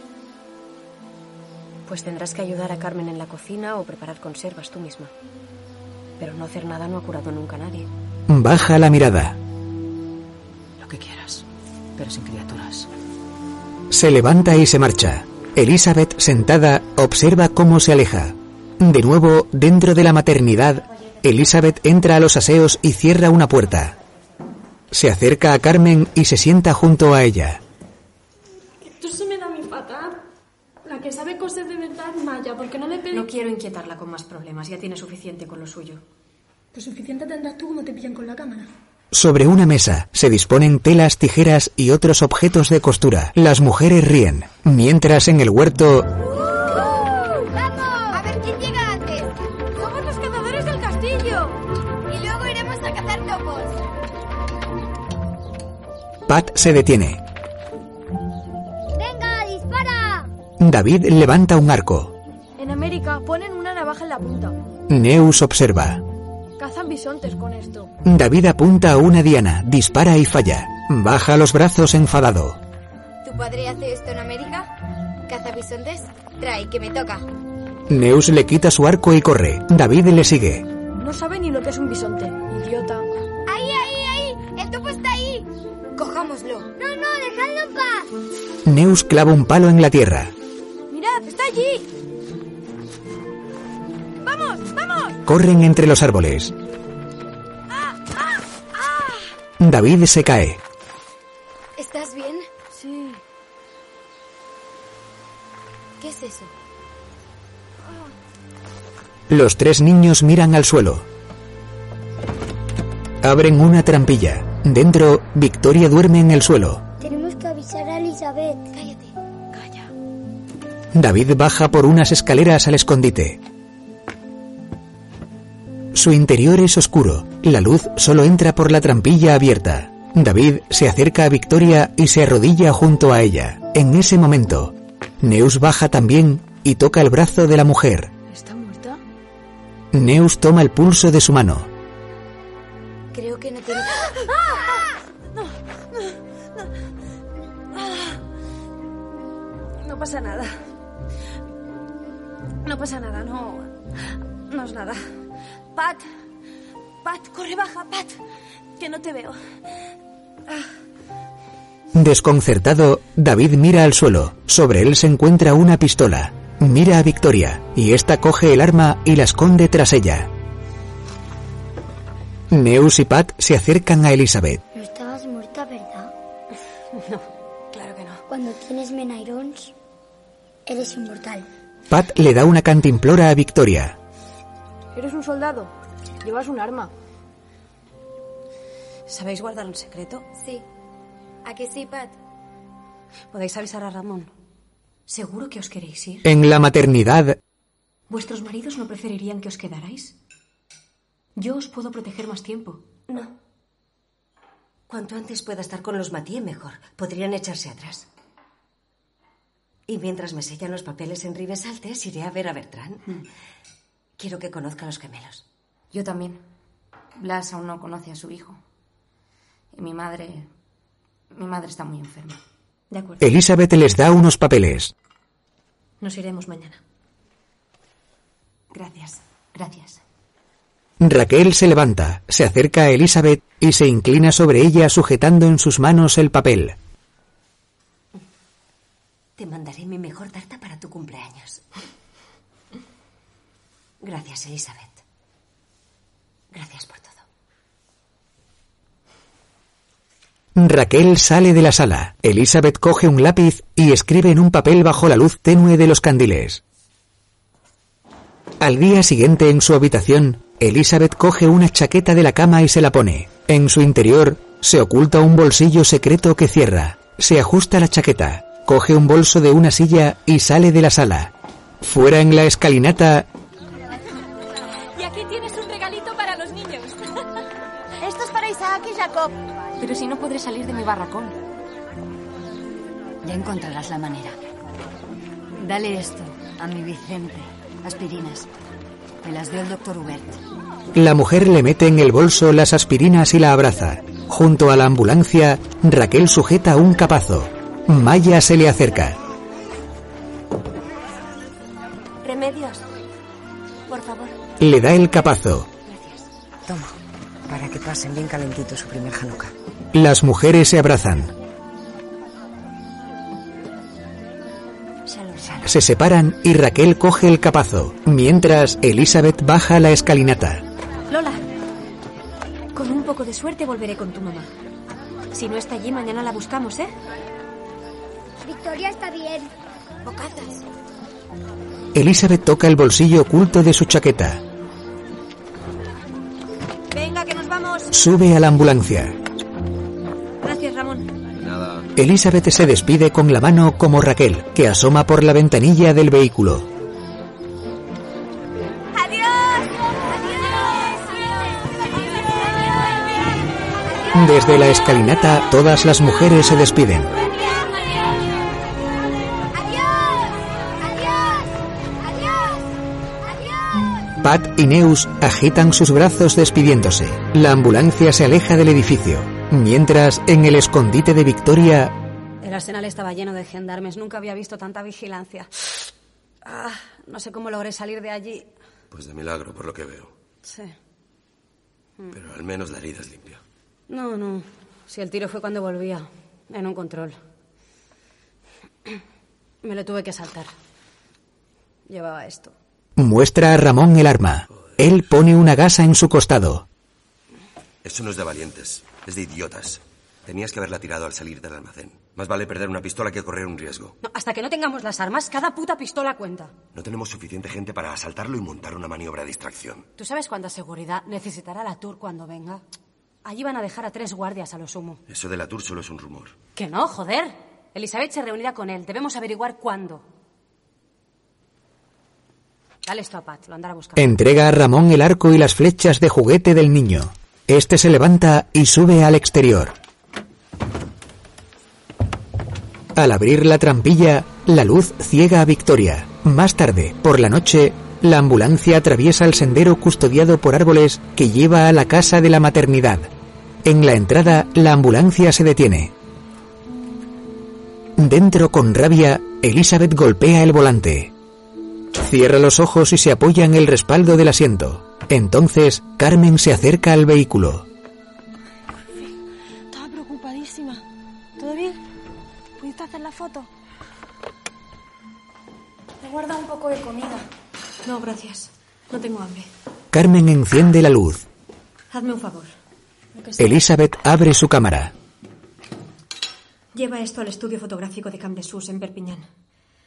Pues tendrás que ayudar a Carmen en la cocina o preparar conservas tú misma. Pero no hacer nada no ha curado nunca a nadie. Baja la mirada. Lo que quieras, pero sin criaturas. Se levanta y se marcha. Elizabeth, sentada, observa cómo se aleja. De nuevo, dentro de la maternidad, Elizabeth entra a los aseos y cierra una puerta. Se acerca a Carmen y se sienta junto a ella. Esto se me da mi fatal. La que sabe Maya, porque no le pedí... No quiero inquietarla con más problemas, ya tiene suficiente con lo suyo. Pues suficiente tendrás tú como te pillan con la cámara. Sobre una mesa se disponen telas, tijeras y otros objetos de costura. Las mujeres ríen, mientras en el huerto ¡Vamos! A ver David levanta un arco. En América ponen una navaja en la punta. Neus observa. Cazan bisontes con esto. David apunta a una diana, dispara y falla. Baja los brazos enfadado. ¿Tu padre hace esto en América? ¿Caza bisontes? Trae, que me toca. Neus le quita su arco y corre. David le sigue. No sabe ni lo que es un bisonte. Idiota. ¡Ahí, ahí, ahí! ¡El topo está ahí! Cojámoslo. No, no, dejadlo en paz. Neus clava un palo en la tierra. ¡Mirad, está allí! ¡Vamos, vamos! Corren entre los árboles. David se cae. ¿Estás bien? Sí. ¿Qué es eso? Los tres niños miran al suelo. Abren una trampilla. Dentro, Victoria duerme en el suelo. David baja por unas escaleras al escondite. Su interior es oscuro. La luz solo entra por la trampilla abierta. David se acerca a Victoria y se arrodilla junto a ella. En ese momento, Neus baja también y toca el brazo de la mujer. ¿Está muerta? Neus toma el pulso de su mano. Creo que no tiene... No, no, no. Ah. No pasa nada. No pasa nada, no. No es nada. Pat. Pat, corre, baja, Pat. Que no te veo. Desconcertado, David mira al suelo. Sobre él se encuentra una pistola. Mira a Victoria y ésta coge el arma y la esconde tras ella. Neus y Pat se acercan a Elizabeth. No estabas muerta, ¿verdad? <laughs> No, claro que no. Cuando tienes Menairons, eres inmortal. Pat le da una cantimplora a Victoria. Eres un soldado. Llevas un arma. ¿Sabéis guardar un secreto? Sí. ¿A que sí, Pat? Podéis avisar a Ramón. ¿Seguro que os queréis ir? En la maternidad, ¿Vuestros maridos no preferirían que os quedarais? Yo os puedo proteger más tiempo. No. Cuanto antes pueda estar con los Mathieu, mejor. Podrían echarse atrás. Y mientras me sellan los papeles en Ribesaltes, iré a ver a Bertrand. Quiero que conozca a los gemelos. Yo también. Blas aún no conoce a su hijo. Y mi madre. Mi madre está muy enferma. De acuerdo. Elizabeth les da unos papeles. Nos iremos mañana. Gracias. Gracias. Raquel se levanta, se acerca a Elizabeth y se inclina sobre ella sujetando en sus manos el papel. Te mandaré mi mejor tarta para tu cumpleaños. Gracias, Elizabeth. Gracias por todo. Raquel sale de la sala. Elizabeth coge un lápiz y escribe en un papel bajo la luz tenue de los candiles. Al día siguiente en su habitación, Elizabeth coge una chaqueta de la cama y se la pone. En su interior, se oculta un bolsillo secreto que cierra. Se ajusta la chaqueta, coge un bolso de una silla y sale de la sala. Fuera en la escalinata, Y aquí tienes un regalito para los niños. <laughs> Esto es para Isaac y Jacob. Pero si no podré salir de mi barracón. Ya encontrarás la manera. Dale esto a mi Vicente. Aspirinas. Me las dio el doctor Hubert. la mujer le mete en el bolso las aspirinas y la abraza. Junto a la ambulancia, Raquel sujeta un capazo. Maya se le acerca. Remedios. Por favor. Le da el capazo. Toma, para que pasen bien calentito su primer Hanukkah. Las mujeres se abrazan. Se separan y Raquel coge el capazo, mientras Elizabeth baja la escalinata. Lola, con un poco de suerte volveré con tu mamá. Si no está allí, mañana la buscamos, ¿eh? Victoria está bien. Bocatas. Elizabeth toca el bolsillo oculto de su chaqueta. Venga, que nos vamos. Sube a la ambulancia. Gracias, Ramón. Elizabeth se despide con la mano como Raquel, que asoma por la ventanilla del vehículo. Desde la escalinata, todas las mujeres se despiden. Pat y Neus agitan sus brazos despidiéndose. La ambulancia se aleja del edificio, mientras en el escondite de Victoria, El arsenal estaba lleno de gendarmes. Nunca había visto tanta vigilancia. Ah, no sé cómo logré salir de allí. Pues de milagro, por lo que veo. Sí. Pero al menos la herida es limpia. No, no. Si el tiro fue cuando volvía, en un control. Me lo tuve que saltar. Llevaba esto. Muestra a Ramón el arma. Él pone una gasa en su costado. Eso no es de valientes, es de idiotas. Tenías que haberla tirado al salir del almacén. Más vale perder una pistola que correr un riesgo. No, hasta que no tengamos las armas, cada puta pistola cuenta. No tenemos suficiente gente para asaltarlo y montar una maniobra de distracción. ¿Tú sabes cuánta seguridad necesitará la Tour cuando venga? Allí van a dejar a tres guardias a lo sumo. Eso de la tour solo es un rumor. Que no, joder. Elizabeth se reunirá con él. Debemos averiguar cuándo. Dale lo andará. Entrega a Ramón el arco y las flechas de juguete del niño. Este se levanta y sube al exterior. Al abrir la trampilla, la luz ciega a Victoria. Más tarde, por la noche, la ambulancia atraviesa el sendero custodiado por árboles que lleva a la casa de la maternidad. En la entrada, la ambulancia se detiene. Dentro, con rabia, Elizabeth golpea el volante. Cierra los ojos y se apoya en el respaldo del asiento. Entonces, Carmen se acerca al vehículo. Estaba preocupadísima. ¿Todo bien? ¿Pudiste hacer la foto? Te guarda un poco de comida. No, gracias. No tengo hambre. Carmen enciende la luz. Hazme un favor. Elizabeth abre su cámara. Lleva esto al estudio fotográfico de Camp de Sus en Perpiñán.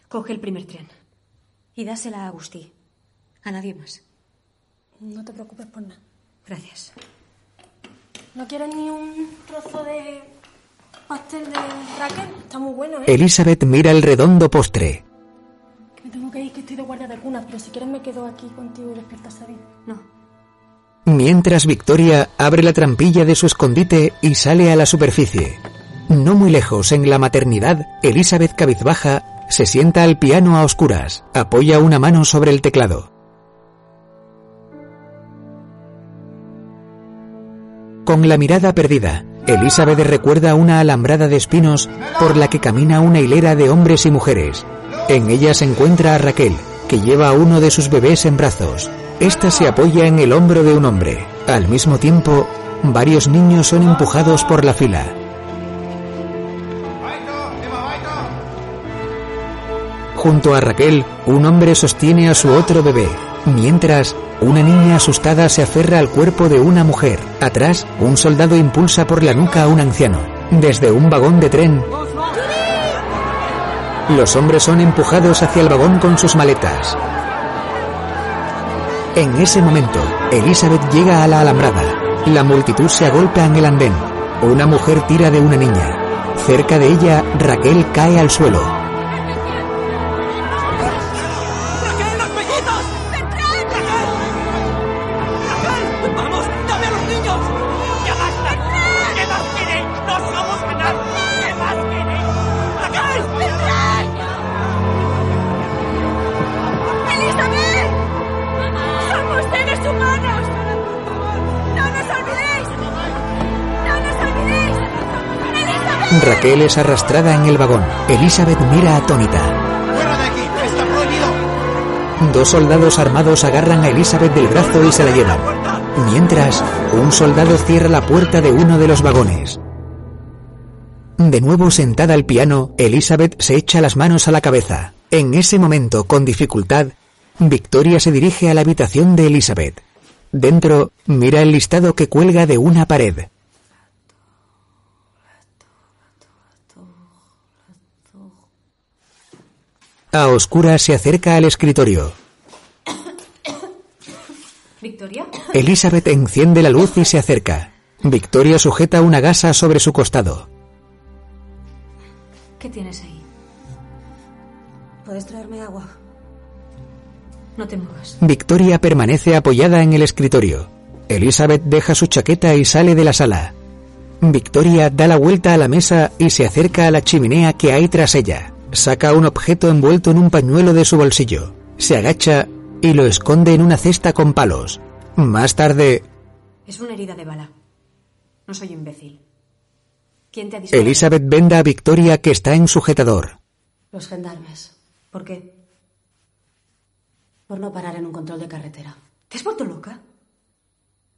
Coge el primer tren. Y dásela a Agustí. A nadie más. No te preocupes por nada. Gracias. ¿No quieres ni un trozo de pastel de Raquel? Está muy bueno, ¿eh? Elizabeth mira el redondo postre. Que me tengo que ir, que estoy de guardia de cuna, pero si quieres me quedo aquí contigo y despiertas a. No. Mientras Victoria abre la trampilla de su escondite y sale a la superficie. No muy lejos, en la maternidad, Elizabeth cabizbaja se sienta al piano a oscuras, apoya una mano sobre el teclado. Con la mirada perdida, Elizabeth recuerda una alambrada de espinos por la que camina una hilera de hombres y mujeres. En ella se encuentra a Raquel, que lleva a uno de sus bebés en brazos. Esta se apoya en el hombro de un hombre. Al mismo tiempo, varios niños son empujados por la fila. Junto a Raquel, un hombre sostiene a su otro bebé, mientras una niña asustada se aferra al cuerpo de una mujer. Atrás, un soldado impulsa por la nuca a un anciano. Desde un vagón de tren, los hombres son empujados hacia el vagón con sus maletas. En ese momento, Elizabeth llega a la alambrada. La multitud se agolpa en el andén. Una mujer tira de una niña. Cerca de ella, Raquel cae al suelo. Raquel es arrastrada en el vagón. Elizabeth mira atónita. ¡Fuera de aquí! ¡Está prohibido! Dos soldados armados agarran a Elizabeth del brazo y se la llevan. Mientras, un soldado cierra la puerta de uno de los vagones. De nuevo sentada al piano, Elizabeth se echa las manos a la cabeza. En ese momento, con dificultad, Victoria se dirige a la habitación de Elizabeth. Dentro, mira el listado que cuelga de una pared. A oscuras se acerca al escritorio. ¿Victoria? Elizabeth enciende la luz y se acerca. Victoria sujeta una gasa sobre su costado. ¿Qué tienes ahí? ¿Puedes traerme agua? No te muevas. Victoria permanece apoyada en el escritorio. Elizabeth deja su chaqueta y sale de la sala. Victoria da la vuelta a la mesa y se acerca a la chimenea que hay tras ella. Saca un objeto envuelto en un pañuelo de su bolsillo. Se agacha y lo esconde en una cesta con palos. Más tarde, Es una herida de bala. No soy imbécil. ¿Quién te ha disparado? Elizabeth venda a Victoria que está en sujetador. Los gendarmes. ¿Por qué? Por no parar en un control de carretera. ¿Te has vuelto loca?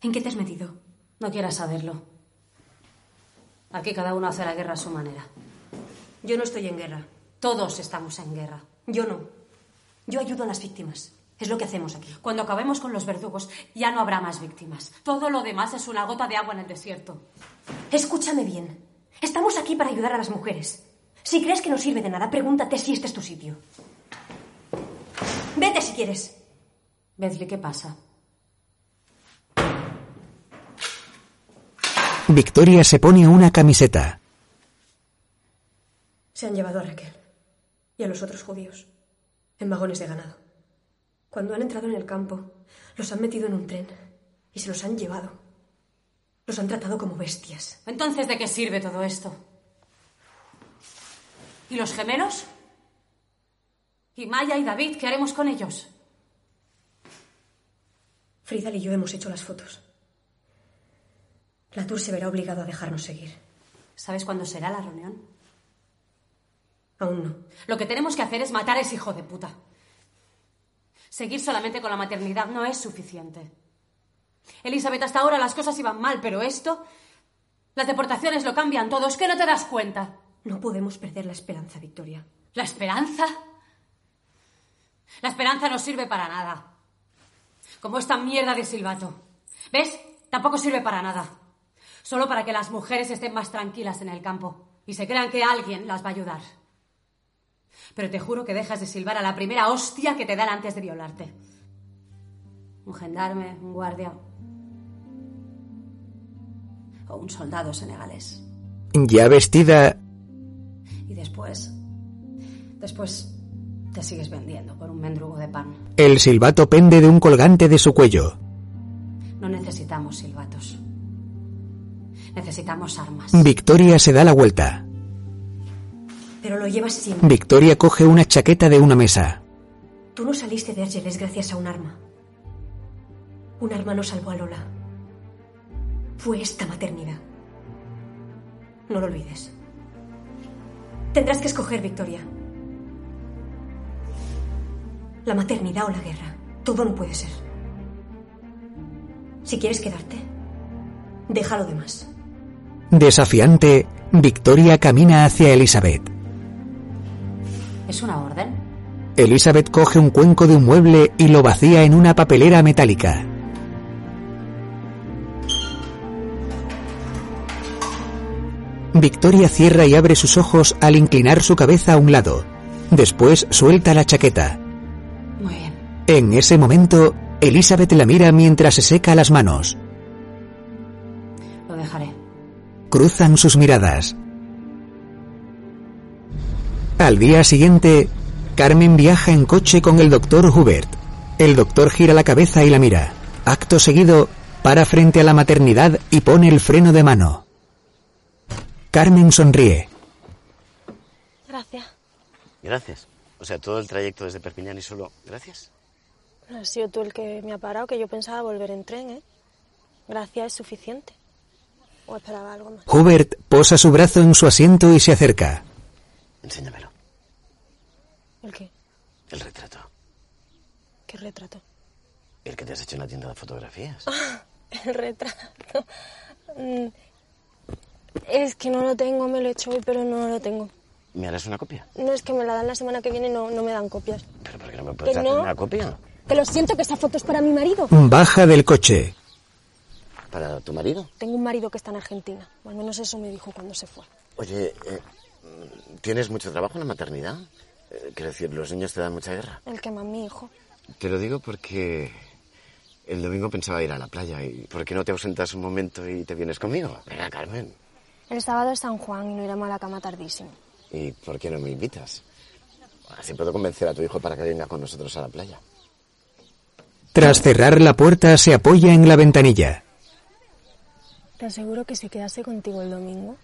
¿En qué te has metido? No quieras saberlo. Aquí cada uno hace la guerra a su manera. Yo no estoy en guerra. Todos estamos en guerra. Yo no. Yo ayudo a las víctimas. Es lo que hacemos aquí. Cuando acabemos con los verdugos, ya no habrá más víctimas. Todo lo demás es una gota de agua en el desierto. Escúchame bien. Estamos aquí para ayudar a las mujeres. Si crees que no sirve de nada, pregúntate si este es tu sitio. Vete si quieres. Bezli, ¿qué pasa? Victoria se pone una camiseta. Se han llevado a Raquel y a los otros judíos en vagones de ganado. Cuando han entrado en el campo, los han metido en un tren y se los han llevado. Los han tratado como bestias. Entonces, ¿de qué sirve todo esto? ¿Y los gemelos? ¿Y Maya y David? ¿Qué haremos con ellos? Frida y yo hemos hecho las fotos. La Tour se verá obligado a dejarnos seguir. ¿Sabes cuándo será la reunión? Aún no. Lo que tenemos que hacer es matar a ese hijo de puta. Seguir solamente con la maternidad no es suficiente. Elizabeth, hasta ahora las cosas iban mal, pero esto... Las deportaciones lo cambian todo. ¿Es que no te das cuenta? No podemos perder la esperanza, Victoria. ¿La esperanza? La esperanza no sirve para nada. Como esta mierda de silbato. ¿Ves? Tampoco sirve para nada. Solo para que las mujeres estén más tranquilas en el campo y se crean que alguien las va a ayudar. Pero te juro que dejas de silbar a la primera hostia que te dan antes de violarte. Un gendarme, un guardia. O un soldado senegalés. Ya vestida, Y después. Después te sigues vendiendo por un mendrugo de pan. el silbato pende de un colgante de su cuello. No necesitamos silbatos. Necesitamos armas. Victoria se da la vuelta. Pero lo llevas siempre. Victoria coge una chaqueta de una mesa. Tú no saliste de Argeles gracias a un arma. Un arma no salvó a Lola. Fue esta maternidad. No lo olvides. Tendrás que escoger, Victoria. La maternidad o la guerra. Todo no puede ser. Si quieres quedarte, déjalo de más. Desafiante, Victoria camina hacia Elizabeth. ¿Es una orden? Elizabeth coge un cuenco de un mueble y lo vacía en una papelera metálica. Victoria cierra y abre sus ojos al inclinar su cabeza a un lado. Después suelta la chaqueta. Muy bien. En ese momento, Elizabeth la mira mientras se seca las manos. Lo dejaré. Cruzan sus miradas. Al día siguiente, Carmen viaja en coche con el doctor Hubert. El doctor gira la cabeza y la mira. Acto seguido, para frente a la maternidad y pone el freno de mano. Carmen sonríe. Gracias. Gracias. O sea, todo el trayecto desde Perpiñán y solo... Gracias. No has sido tú el que me ha parado, que yo pensaba volver en tren, ¿eh? Gracias es suficiente. ¿O esperaba algo más? Hubert posa su brazo en su asiento y se acerca. Enséñamelo. ¿El qué? El retrato. ¿Qué retrato? El que te has hecho en la tienda de fotografías. Ah, <laughs> el retrato. Mm, Es que no lo tengo, me lo he hecho hoy, pero no lo tengo. ¿Me harás una copia? No es que me la dan la semana que viene y no, no me dan copias. ¿Pero por qué no me puedes ¿Que hacer no? una copia? Que lo siento, que esa foto es para mi marido. Baja del coche. ¿Para tu marido? Tengo un marido que está en Argentina. O al menos eso me dijo cuando se fue. Oye, eh, ¿tienes mucho trabajo en la maternidad? Eh, quiero decir, los niños te dan mucha guerra. El que más mi hijo. Te lo digo porque el domingo pensaba ir a la playa y ¿por qué no te ausentas un momento y te vienes conmigo? Venga, Carmen. El sábado es San Juan y no iremos a la cama tardísimo. ¿Y por qué no me invitas? Así puedo convencer a tu hijo para que venga con nosotros a la playa. Tras cerrar la puerta, se apoya en la ventanilla. Te aseguro que si quedase contigo el domingo.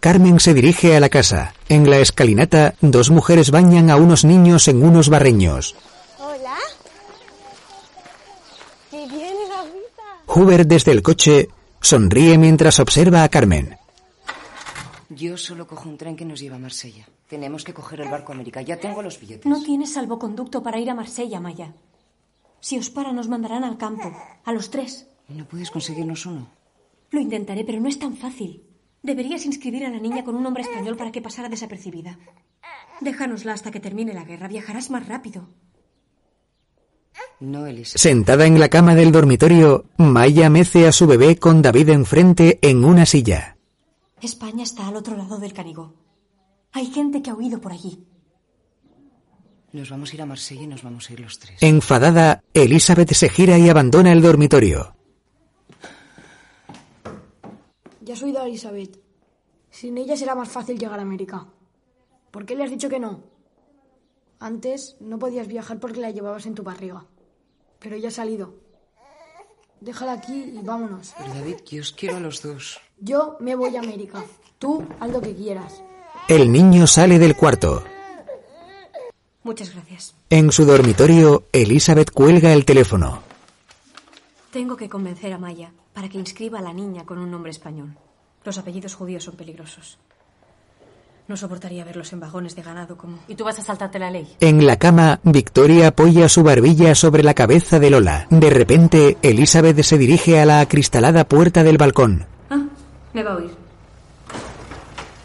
Carmen se dirige a la casa. En la escalinata, dos mujeres bañan a unos niños en unos barreños. Hola. ¿Qué viene la vida? Hubert desde el coche sonríe mientras observa a Carmen. Yo solo cojo un tren que nos lleva a Marsella. Tenemos que coger el barco América. Ya tengo los billetes. No tienes salvoconducto para ir a Marsella, Maya. Si os para, nos mandarán al campo. A los tres. ¿No puedes conseguirnos uno? Lo intentaré, pero no es tan fácil. Deberías inscribir a la niña con un nombre español para que pasara desapercibida. Déjanosla hasta que termine la guerra. Viajarás más rápido. No, Elisa. Sentada en la cama del dormitorio, Maya mece a su bebé con David enfrente en una silla. España está al otro lado del Canigó. Hay gente que ha huido por allí. Nos vamos a ir a Marsella y nos vamos a ir los tres. Enfadada, Elizabeth se gira y abandona el dormitorio. Ya has oído a Elizabeth. Sin ella será más fácil llegar a América. ¿Por qué le has dicho que no? Antes no podías viajar porque la llevabas en tu barriga. Pero ya ha salido. Déjala aquí y vámonos. Pero David, yo os quiero a los dos. Yo me voy a América. Tú haz lo que quieras. El niño sale del cuarto. Muchas gracias. En su dormitorio, Elizabeth cuelga el teléfono. Tengo que convencer a Maya para que inscriba a la niña con un nombre español. Los apellidos judíos son peligrosos. No soportaría verlos en vagones de ganado como... ¿Y tú vas a saltarte la ley? En la cama, Victoria apoya su barbilla sobre la cabeza de Lola. De repente, Elizabeth se dirige a la acristalada puerta del balcón. Ah, me va a oír.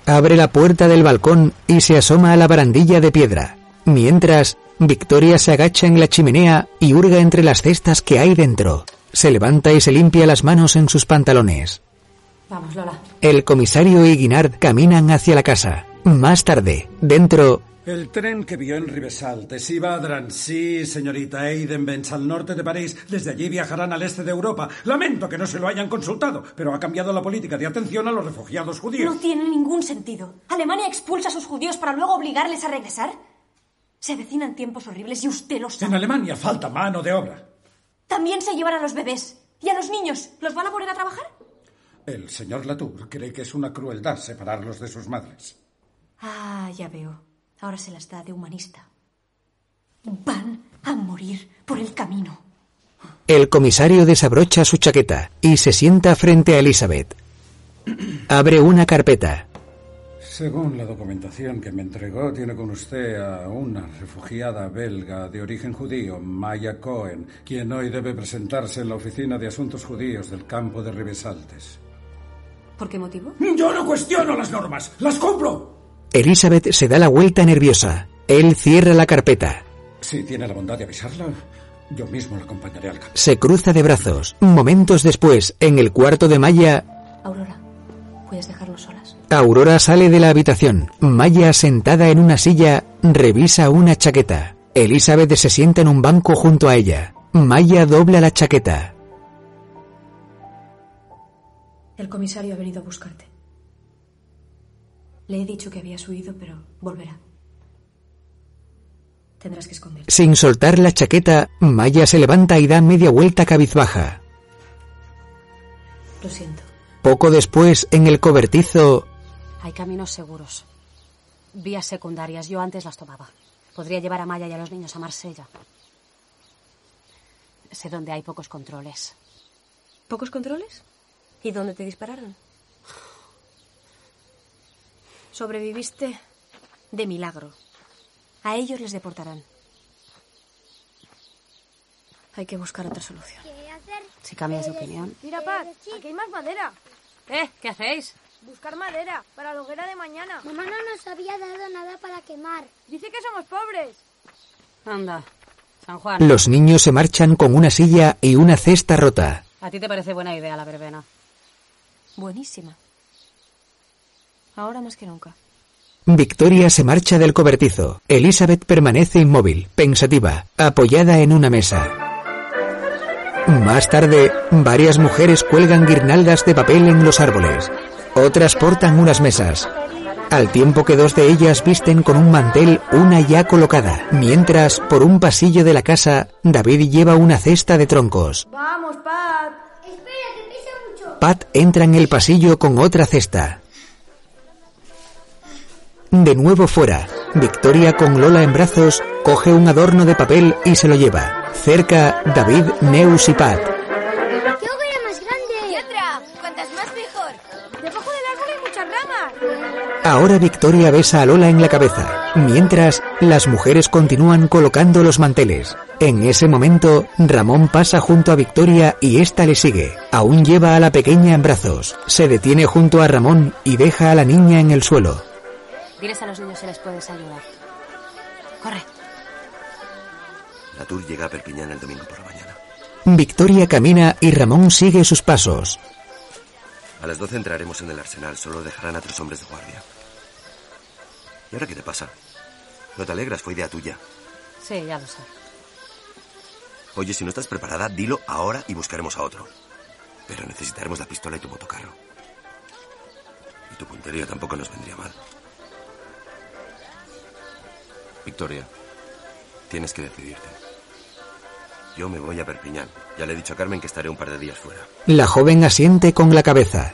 Abre la puerta del balcón y se asoma a la barandilla de piedra. Mientras, Victoria se agacha en la chimenea y hurga entre las cestas que hay dentro. Se levanta y se limpia las manos en sus pantalones. Vamos, Lola. El comisario y Guinard caminan hacia la casa. Más tarde, dentro, El tren que vio en Rivesaltes iba a Drancy, señorita Eidenbenz, al norte de París. Desde allí viajarán al este de Europa. Lamento que no se lo hayan consultado, pero ha cambiado la política de atención a los refugiados judíos. No tiene ningún sentido. ¿Alemania expulsa a sus judíos para luego obligarles a regresar? Se avecinan tiempos horribles y usted lo sabe. En Alemania falta mano de obra. También se llevan a los bebés. ¿Y a los niños? ¿Los van a poner a trabajar? El señor Latour cree que es una crueldad separarlos de sus madres. Ah, ya veo. Ahora se las da de humanista. Van a morir por el camino. El comisario desabrocha su chaqueta y se sienta frente a Elizabeth. Abre una carpeta. Según la documentación que me entregó, tiene con usted a una refugiada belga de origen judío, Maya Cohen, quien hoy debe presentarse en la oficina de asuntos judíos del campo de Ribesaltes. ¿Por qué motivo? Yo no cuestiono las normas, las cumplo. Elizabeth se da la vuelta nerviosa. Él cierra la carpeta. Si tiene la bondad de avisarla, yo mismo la acompañaré al campo. Se cruza de brazos. Momentos después, en el cuarto de Maya, Aurora, ¿puedes solas? Aurora sale de la habitación. Maya, sentada en una silla, revisa una chaqueta. Elizabeth se sienta en un banco junto a ella. Maya dobla la chaqueta. El comisario ha venido a buscarte. Le he dicho que habías huido, pero volverá. Tendrás que esconderte. Sin soltar la chaqueta, Maya se levanta y da media vuelta cabizbaja. Lo siento. Poco después, en el cobertizo, Hay caminos seguros. Vías secundarias. Yo antes las tomaba. Podría llevar a Maya y a los niños a Marsella. Sé dónde hay pocos controles. ¿Pocos controles? ¿Y dónde te dispararon? Sobreviviste de milagro. A ellos les deportarán. Hay que buscar otra solución. Si cambias de opinión. Mira, Pat, aquí hay más madera. ¿Eh? ¿Qué hacéis? Buscar madera para la hoguera de mañana. Mamá no nos había dado nada para quemar. Dice que somos pobres. Anda. San Juan. los niños se marchan con una silla y una cesta rota. ¿A ti te parece buena idea la verbena? Buenísima. Ahora más que nunca. Victoria se marcha del cobertizo. Elizabeth permanece inmóvil, pensativa, apoyada en una mesa. Más tarde, varias mujeres cuelgan guirnaldas de papel en los árboles. Otras portan unas mesas. Al tiempo que dos de ellas visten con un mantel una ya colocada, mientras, por un pasillo de la casa, David lleva una cesta de troncos. Vamos, Pat. Espera, que pesa mucho. Pat entra en el pasillo con otra cesta. De nuevo fuera, Victoria con Lola en brazos coge un adorno de papel y se lo lleva. Cerca, David, Neus y Pat. ¡Qué hoguera más grande! ¡Pietra! ¡Cuantas más mejor! Debajo del árbol hay muchas ramas. Ahora Victoria besa a Lola en la cabeza, mientras las mujeres continúan colocando los manteles. En ese momento, Ramón pasa junto a Victoria y ésta le sigue. Aún lleva a la pequeña en brazos. Se detiene junto a Ramón y deja a la niña en el suelo. Diles a los niños si les puedes ayudar. Corre. La tour llega a Perpiñán el domingo por la mañana. Victoria camina y Ramón sigue sus pasos. A las 12 entraremos en el arsenal. Solo dejarán a tres hombres de guardia. ¿Y ahora qué te pasa? No te alegras, fue idea tuya. Sí, ya lo sé. Oye, si no estás preparada, dilo ahora y buscaremos a otro. Pero necesitaremos la pistola y tu motocarro. Y tu puntería tampoco nos vendría mal. Victoria, tienes que decidirte. Yo me voy a Perpiñán. Ya le he dicho a Carmen que estaré un par de días fuera. La joven asiente con la cabeza.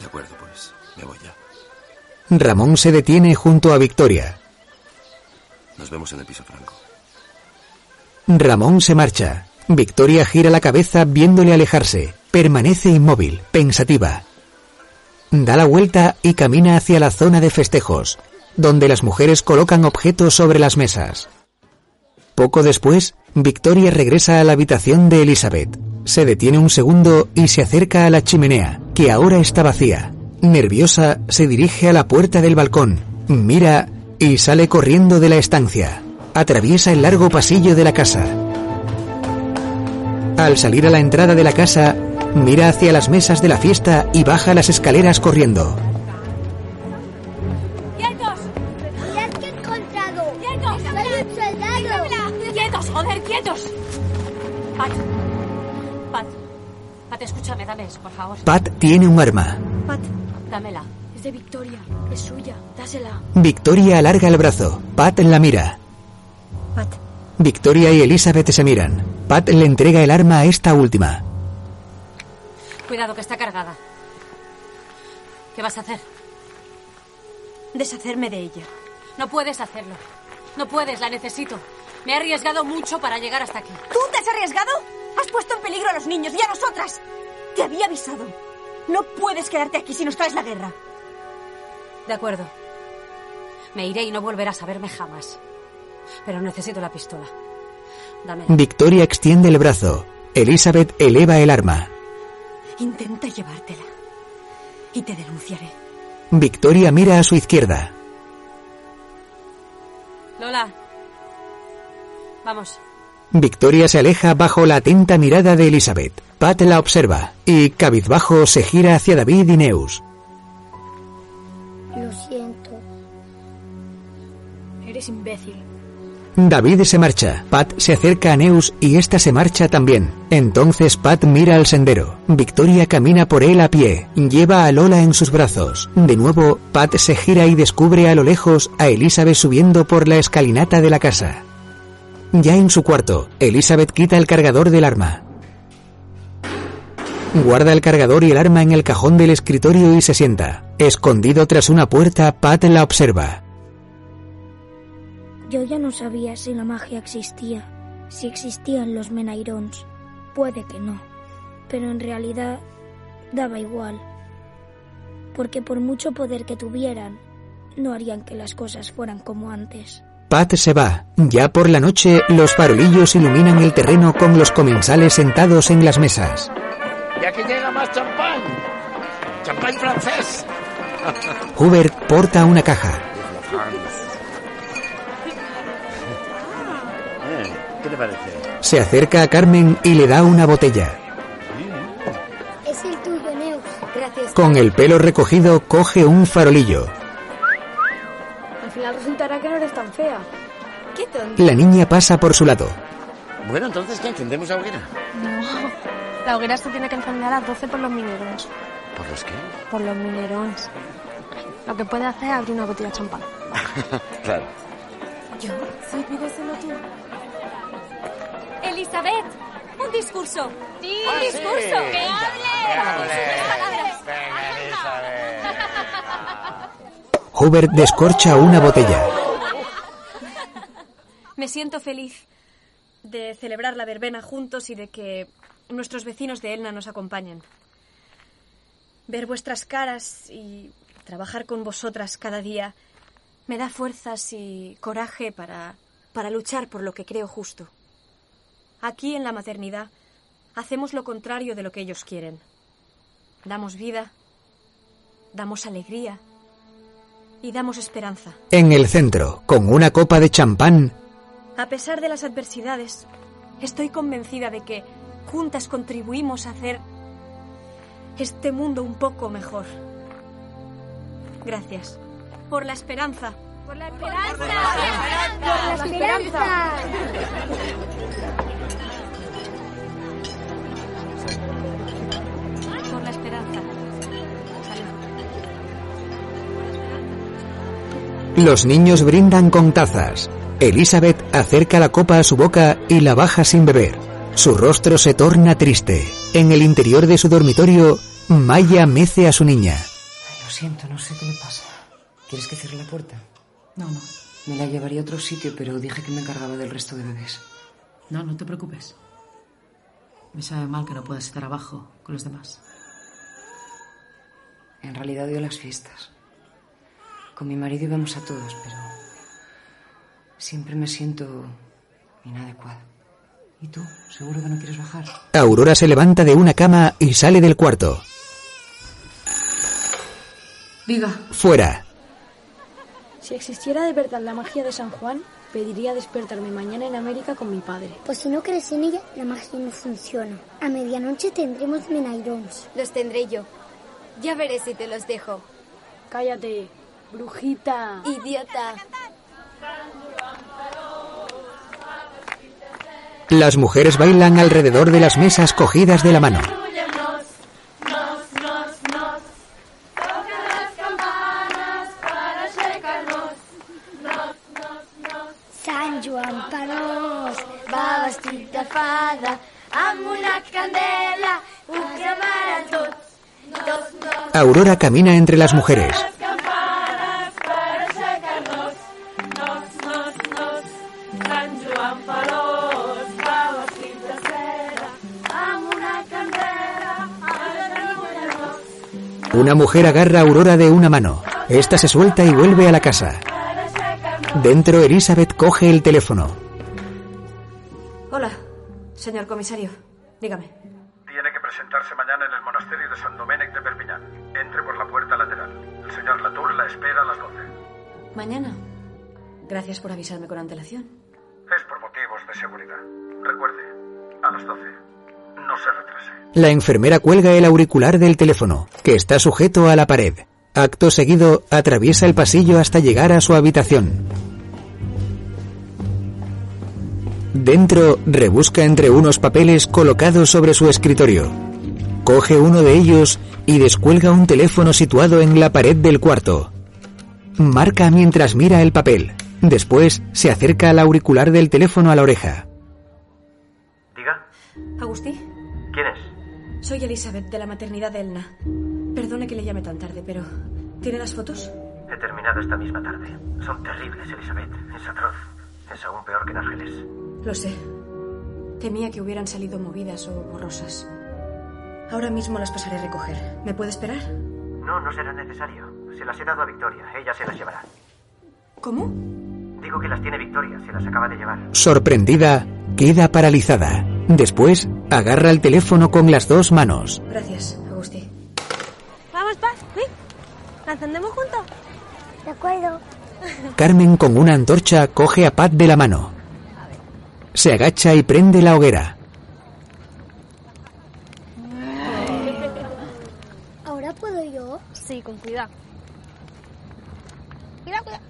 De acuerdo, pues. Me voy. Ramón se detiene junto a Victoria. Nos vemos en el piso franco. Ramón se marcha. Victoria gira la cabeza viéndole alejarse. Permanece inmóvil, pensativa. Da la vuelta y camina hacia la zona de festejos, donde las mujeres colocan objetos sobre las mesas. Poco después, Victoria regresa a la habitación de Elizabeth. Se detiene un segundo y se acerca a la chimenea, que ahora está vacía. Nerviosa, se dirige a la puerta del balcón, mira y sale corriendo de la estancia. Atraviesa el largo pasillo de la casa. Al salir a la entrada de la casa, mira hacia las mesas de la fiesta y baja las escaleras corriendo. ¡Quietos! ¡Mirad qué he encontrado! ¡Quietos! ¡Soy un soldado! ¡Quietos, joder, quietos! Pat. Pat. Pat, escúchame, dame eso, por favor. Pat tiene un arma. Pat, Dámela. es de Victoria. Es suya. Dásela. Victoria alarga el brazo. Pat la mira. Pat, Victoria y Elizabeth se miran. Pat le entrega el arma a esta última. Cuidado, que está cargada. ¿Qué vas a hacer? Deshacerme de ella. No puedes hacerlo. No puedes, la necesito. Me he arriesgado mucho para llegar hasta aquí. ¿Tú te has arriesgado? Has puesto en peligro a los niños y a nosotras. Te había avisado. No puedes quedarte aquí si nos traes la guerra. De acuerdo. Me iré y no volverás a verme jamás. Pero necesito la pistola. Dame. Victoria extiende el brazo. Elizabeth eleva el arma. Intenta llevártela. Y te denunciaré. Victoria mira a su izquierda. Lola. Vamos. Victoria se aleja bajo la atenta mirada de Elizabeth. Pat la observa y, cabizbajo, se gira hacia David y Neus. Lo siento. Eres imbécil. David se marcha. Pat se acerca a Neus y ésta se marcha también. Entonces Pat mira al sendero. Victoria camina por él a pie. Lleva a Lola en sus brazos. De nuevo, Pat se gira y descubre a lo lejos a Elizabeth subiendo por la escalinata de la casa. Ya en su cuarto, Elizabeth quita el cargador del arma. Guarda el cargador y el arma en el cajón del escritorio y se sienta. Escondido tras una puerta, Pat la observa. Yo ya no sabía si la magia existía, si existían los Menairons. Puede que no, pero en realidad daba igual. Porque por mucho poder que tuvieran, no harían que las cosas fueran como antes. Pat se va. Ya por la noche, los farolillos iluminan el terreno con los comensales sentados en las mesas. Y aquí llega más champán. Champán francés. Hubert porta una caja. ¿Qué te parece? Se acerca a Carmen y le da una botella. Es el tuyo, Neus. Gracias. Con el pelo recogido, coge un farolillo. Al final resultará que no eres tan fea. Qué tonto. La niña pasa por su lado. Bueno, entonces, ¿qué? ¿Encendemos la hoguera? No. La hoguera se tiene que encender a las 12 por los minerones. ¿Por los qué? Por los minerones. Lo que puede hacer es abrir una botella de champán. <laughs> claro. ¿Yo? Si pides solo tú. Elizabeth, un discurso. Sí, un discurso. que hable. <laughs> <laughs> Hubert descorcha una botella. Me siento feliz de celebrar la verbena juntos y de que nuestros vecinos de Elna nos acompañen. Ver vuestras caras y trabajar con vosotras cada día me da fuerzas y coraje para, para luchar por lo que creo justo. Aquí en la maternidad hacemos lo contrario de lo que ellos quieren. Damos vida, damos alegría y damos esperanza. En el centro, con una copa de champán, A pesar de las adversidades, estoy convencida de que juntas contribuimos a hacer este mundo un poco mejor. Gracias. Por la esperanza. Por la esperanza. ¡Por la esperanza! Por la los niños brindan con tazas. Elizabeth acerca la copa a su boca y la baja sin beber. Su rostro se torna triste. En el interior de su dormitorio, Maya mece a su niña. Lo siento, no sé qué le pasa. ¿Quieres que cierre la puerta? No, no. Me la llevaría a otro sitio, pero dije que me encargaba del resto de bebés. No, no te preocupes. Me sabe mal que no puedas estar abajo con los demás. En realidad odio las fiestas. Con mi marido íbamos a todos, pero siempre me siento inadecuada. ¿Y tú? ¿Seguro que no quieres bajar? Aurora se levanta de una cama y sale del cuarto. Diga. Fuera. Si existiera de verdad la magia de San Juan, pediría despertarme mañana en América con mi padre. Pues si no crees en ella, la magia no funciona. A medianoche tendremos Menairons. Los tendré yo. Ya veré si te los dejo. Cállate, brujita. Idiota. Las mujeres bailan alrededor de las mesas cogidas de la mano. San Juan Panos. va vestit de fada, amb una candela, ho cremarà tot. Dos, dos, Aurora camina entre las mujeres. Una mujer agarra a Aurora de una mano. Esta se suelta y vuelve a la casa. Dentro, Elizabeth coge el teléfono. Hola, señor comisario. Dígame. Tiene que presentarse mañana en el monasterio de San Domènec de Perpiñán. Entre por la puerta lateral. El señor Latour la espera a las 12. Mañana. Gracias por avisarme con antelación. Es por motivos de seguridad. Recuerde, a las 12. No se retrase. La enfermera cuelga el auricular del teléfono, que está sujeto a la pared. Acto seguido, atraviesa el pasillo hasta llegar a su habitación. Dentro, rebusca entre unos papeles colocados sobre su escritorio. Coge uno de ellos y descuelga un teléfono situado en la pared del cuarto. Marca mientras mira el papel. Después, se acerca al auricular del teléfono a la oreja. Diga, Agustí. Soy Elizabeth de la maternidad de Elna. Perdone que le llame tan tarde, pero ¿tiene las fotos? He terminado esta misma tarde. Son terribles, Elizabeth. Es atroz. Es aún peor que en Argeles. Lo sé. Temía que hubieran salido movidas o borrosas. Ahora mismo las pasaré a recoger. ¿Me puede esperar? No, no será necesario. Se las he dado a Victoria. Ella se las llevará. ¿Cómo? Digo que las tiene Victoria. Se las acaba de llevar. Sorprendida, queda paralizada. Después, agarra el teléfono con las dos manos. Gracias, Agustí. Vamos, Paz, ven. ¿La encendemos juntos? De acuerdo. Carmen con una antorcha coge a Pat de la mano. Se agacha y prende la hoguera. ¿Ahora puedo yo? Sí, con cuidado. Cuidado, cuidado.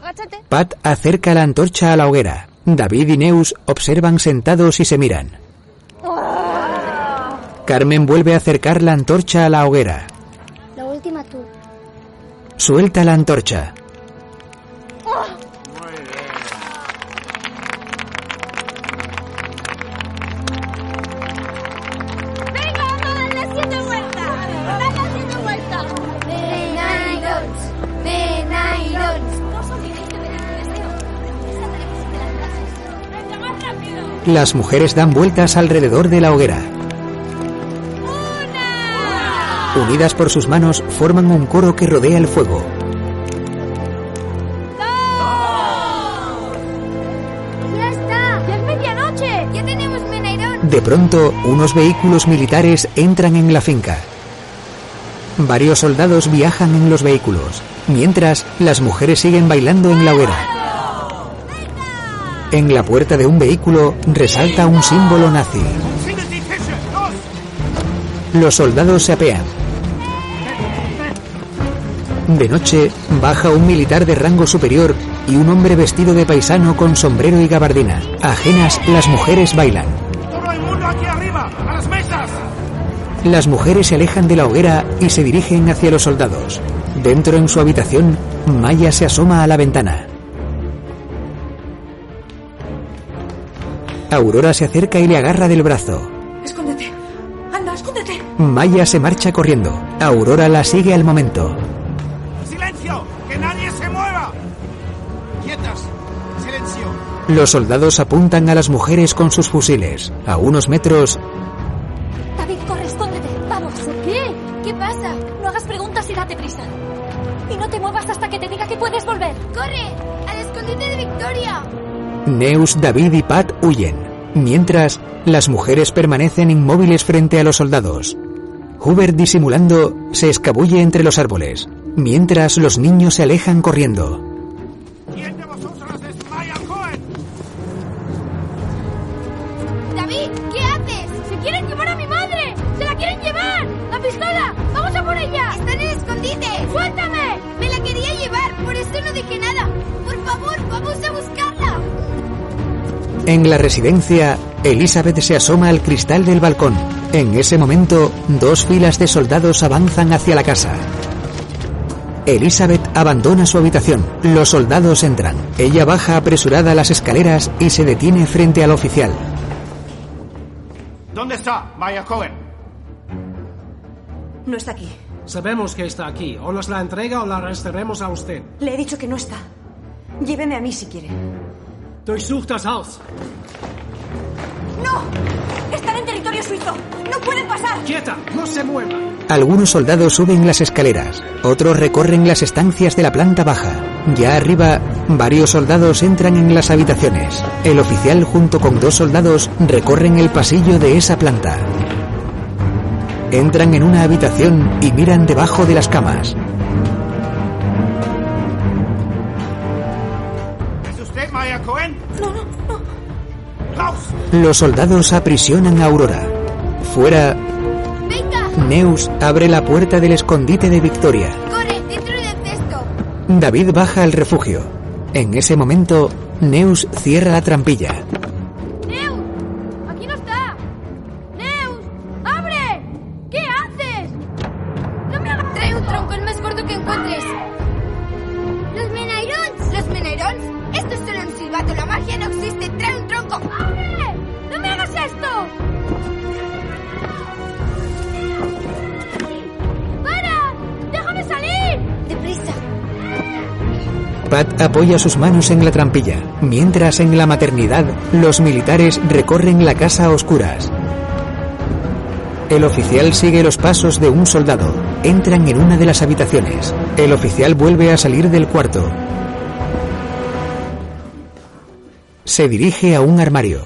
Agáchate. Pat acerca la antorcha a la hoguera. David y Neus observan sentados y se miran. Carmen vuelve a acercar la antorcha a la hoguera. La última tú. Suelta la antorcha. Las mujeres dan vueltas alrededor de la hoguera. Unidas por sus manos, forman un coro que rodea el fuego. ¡Ya está! ¡Ya es medianoche! ¡Ya tenemos! De pronto, unos vehículos militares entran en la finca. Varios soldados viajan en los vehículos, mientras las mujeres siguen bailando en la hoguera. En la puerta de un vehículo resalta un símbolo nazi. Los soldados se apean. De noche, baja un militar de rango superior y un hombre vestido de paisano con sombrero y gabardina. Ajenas, las mujeres bailan. ¡Todo el mundo aquí arriba! ¡A las mesas! Las mujeres se alejan de la hoguera y se dirigen hacia los soldados. Dentro en su habitación, Maya se asoma a la ventana. Aurora se acerca y le agarra del brazo. Escóndete. Anda, escóndete. Maya se marcha corriendo. Aurora la sigue al momento. ¡Silencio! ¡Que nadie se mueva! ¡Quietas! ¡Silencio! Los soldados apuntan a las mujeres con sus fusiles. A unos metros, David, corre, escóndete. Vamos. ¿Qué? ¿Qué pasa? No hagas preguntas y date prisa. Y no te muevas hasta que te diga que puedes volver. ¡Corre! ¡Al escondite de Victoria! Neus, David y Pat huyen. Mientras, las mujeres permanecen inmóviles frente a los soldados. Hubert, disimulando, se escabulle entre los árboles, mientras los niños se alejan corriendo. En la residencia, Elizabeth se asoma al cristal del balcón. En ese momento, dos filas de soldados avanzan hacia la casa. Elizabeth abandona su habitación. Los soldados entran. Ella baja apresurada las escaleras y se detiene frente al oficial. ¿Dónde está Maya Cohen? No está aquí. Sabemos que está aquí. O nos la entrega o la arrestaremos a usted. Le he dicho que no está. Lléveme a mí si quiere. Durchsucht das Haus. ¡No! ¡Están en territorio suizo! ¡No pueden pasar! ¡Quieta! ¡No se mueva! Algunos soldados suben las escaleras, otros recorren las estancias de la planta baja. Ya arriba, varios soldados entran en las habitaciones. El oficial junto con dos soldados recorren el pasillo de esa planta. Entran en una habitación y miran debajo de las camas. Usted Maya Cohen? No, no, no. ¡Raus! Los soldados aprisionan a Aurora. Fuera, Neus abre la puerta del escondite de Victoria. ¡Corre, dentro del cesto! David baja al refugio. En ese momento, Neus cierra la trampilla. Pat apoya sus manos en la trampilla, mientras en la maternidad los militares recorren la casa a oscuras. El oficial sigue los pasos de un soldado. Entran en una de las habitaciones. El oficial vuelve a salir del cuarto. Se dirige a un armario.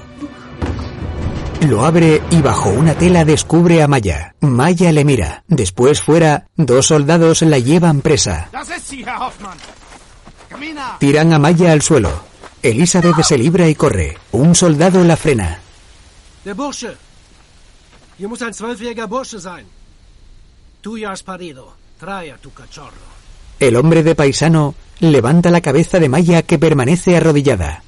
Lo abre y bajo una tela descubre a Maya. Maya le mira. Después fuera, dos soldados la llevan presa. Tiran a Maya al suelo. Elizabeth se libra y corre. Un soldado la frena. Der Bursche. Hier muss ein zwölfjähriger Bursche sein. Tú ya has parido. Trae a tu cachorro. El hombre de paisano levanta la cabeza de Maya que permanece arrodillada.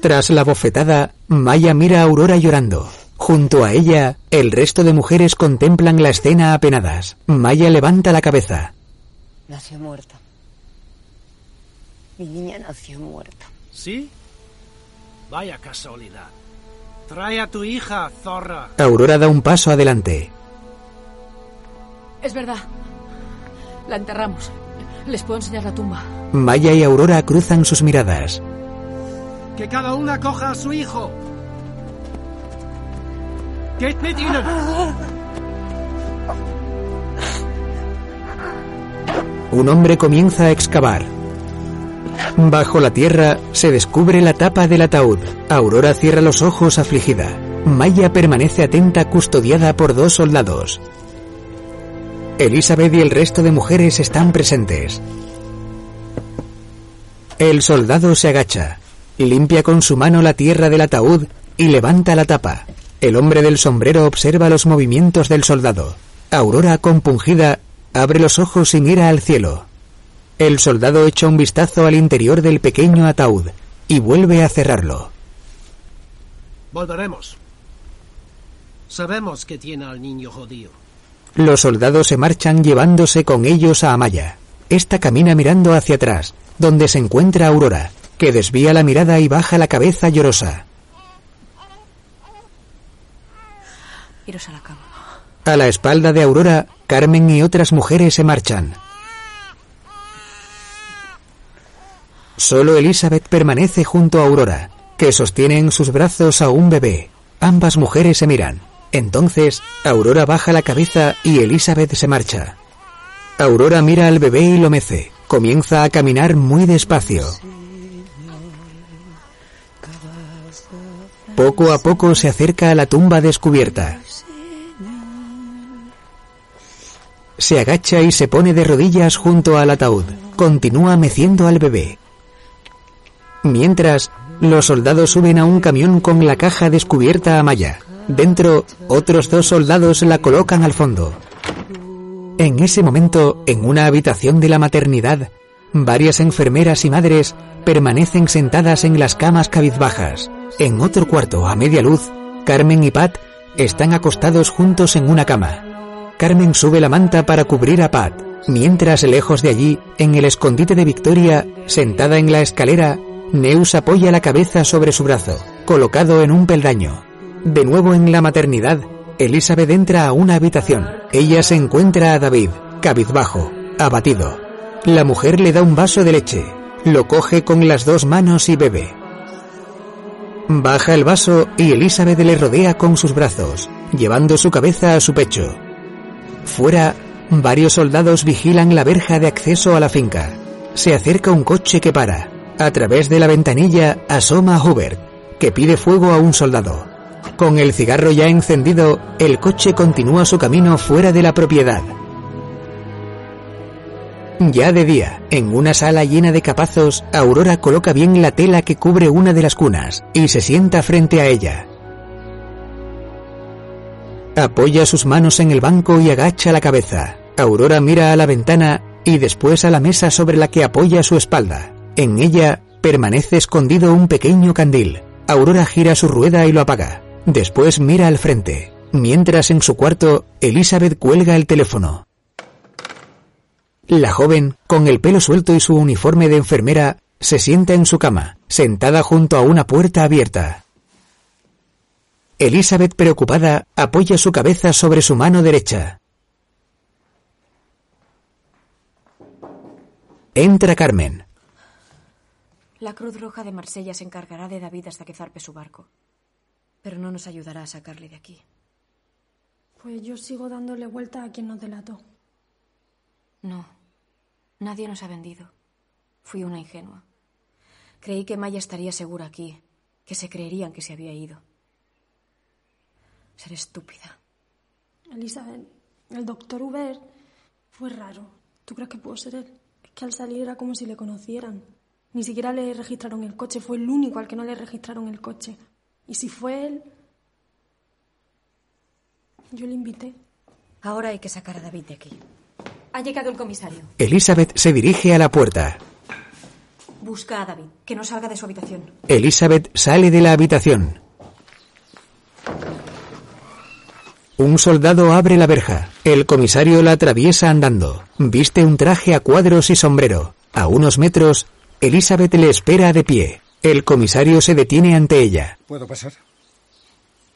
Tras la bofetada, Maya mira a Aurora llorando. Junto a ella, el resto de mujeres contemplan la escena apenadas. Maya levanta la cabeza. Nació muerta. Mi niña nació muerta. ¿Sí? Vaya casualidad. Trae a tu hija, zorra. Aurora da un paso adelante. Es verdad. La enterramos. Les puedo enseñar la tumba. Maya y Aurora cruzan sus miradas. Que cada una coja a su hijo. Geht mit ihnen. Un hombre comienza a excavar. Bajo la tierra se descubre la tapa del ataúd. Aurora cierra los ojos afligida. Maya permanece atenta custodiada por dos soldados. Elizabeth y el resto de mujeres están presentes. El soldado se agacha, limpia con su mano la tierra del ataúd y levanta la tapa. El hombre del sombrero observa los movimientos del soldado. Aurora, compungida, abre los ojos y mira al cielo. El soldado echa un vistazo al interior del pequeño ataúd y vuelve a cerrarlo. Volveremos. Sabemos que tiene al niño jodido. Los soldados se marchan llevándose con ellos a Amaya. Esta camina mirando hacia atrás, donde se encuentra Aurora, que desvía la mirada y baja la cabeza llorosa. Iros a la cama. A la espalda de Aurora, Carmen y otras mujeres se marchan. Solo Elizabeth permanece junto a Aurora, que sostiene en sus brazos a un bebé. Ambas mujeres se miran. Entonces, Aurora baja la cabeza y Elizabeth se marcha. Aurora mira al bebé y lo mece. Comienza a caminar muy despacio. Poco a poco se acerca a la tumba descubierta. Se agacha y se pone de rodillas junto al ataúd. Continúa meciendo al bebé. Mientras, los soldados suben a un camión con la caja descubierta a Maya. Dentro, otros dos soldados la colocan al fondo. En ese momento, en una habitación de la maternidad, varias enfermeras y madres permanecen sentadas en las camas cabizbajas. En otro cuarto, a media luz, Carmen y Pat están acostados juntos en una cama. Carmen sube la manta para cubrir a Pat. Mientras, lejos de allí, en el escondite de Victoria, sentada en la escalera, Neus apoya la cabeza sobre su brazo, colocado en un peldaño. De nuevo en la maternidad, Elizabeth entra a una habitación. Ella se encuentra a David, cabizbajo, abatido. La mujer le da un vaso de leche, lo coge con las dos manos y bebe. Baja el vaso y Elizabeth le rodea con sus brazos, llevando su cabeza a su pecho. Fuera, varios soldados vigilan la verja de acceso a la finca. Se acerca un coche que para. A través de la ventanilla asoma Hubert, que pide fuego a un soldado. Con el cigarro ya encendido, el coche continúa su camino fuera de la propiedad. Ya de día, en una sala llena de capazos, Aurora coloca bien la tela que cubre una de las cunas y se sienta frente a ella. Apoya sus manos en el banco y agacha la cabeza. Aurora mira a la ventana y después a la mesa sobre la que apoya su espalda. En ella permanece escondido un pequeño candil. Aurora gira su rueda y lo apaga. Después mira al frente. Mientras en su cuarto, Elizabeth cuelga el teléfono. La joven, con el pelo suelto y su uniforme de enfermera, se sienta en su cama, sentada junto a una puerta abierta. Elizabeth, preocupada, apoya su cabeza sobre su mano derecha. Entra Carmen. La Cruz Roja de Marsella se encargará de David hasta que zarpe su barco. Pero no nos ayudará a sacarle de aquí. Pues yo sigo dándole vuelta a quien nos delató. No. Nadie nos ha vendido. Fui una ingenua. Creí que Maya estaría segura aquí, que se creerían que se había ido. Seré estúpida. Elizabeth, el doctor Hubert fue raro. ¿Tú crees que pudo ser él? Es que al salir era como si le conocieran. Ni siquiera le registraron el coche. Fue el único al que no le registraron el coche. Y si fue él... Yo le invité. Ahora hay que sacar a David de aquí. Ha llegado el comisario. Elizabeth se dirige a la puerta. Busca a David, que no salga de su habitación. Elizabeth sale de la habitación. Un soldado abre la verja. El comisario la atraviesa andando. Viste un traje a cuadros y sombrero. A unos metros, Elizabeth le espera de pie. El comisario se detiene ante ella. ¿Puedo pasar?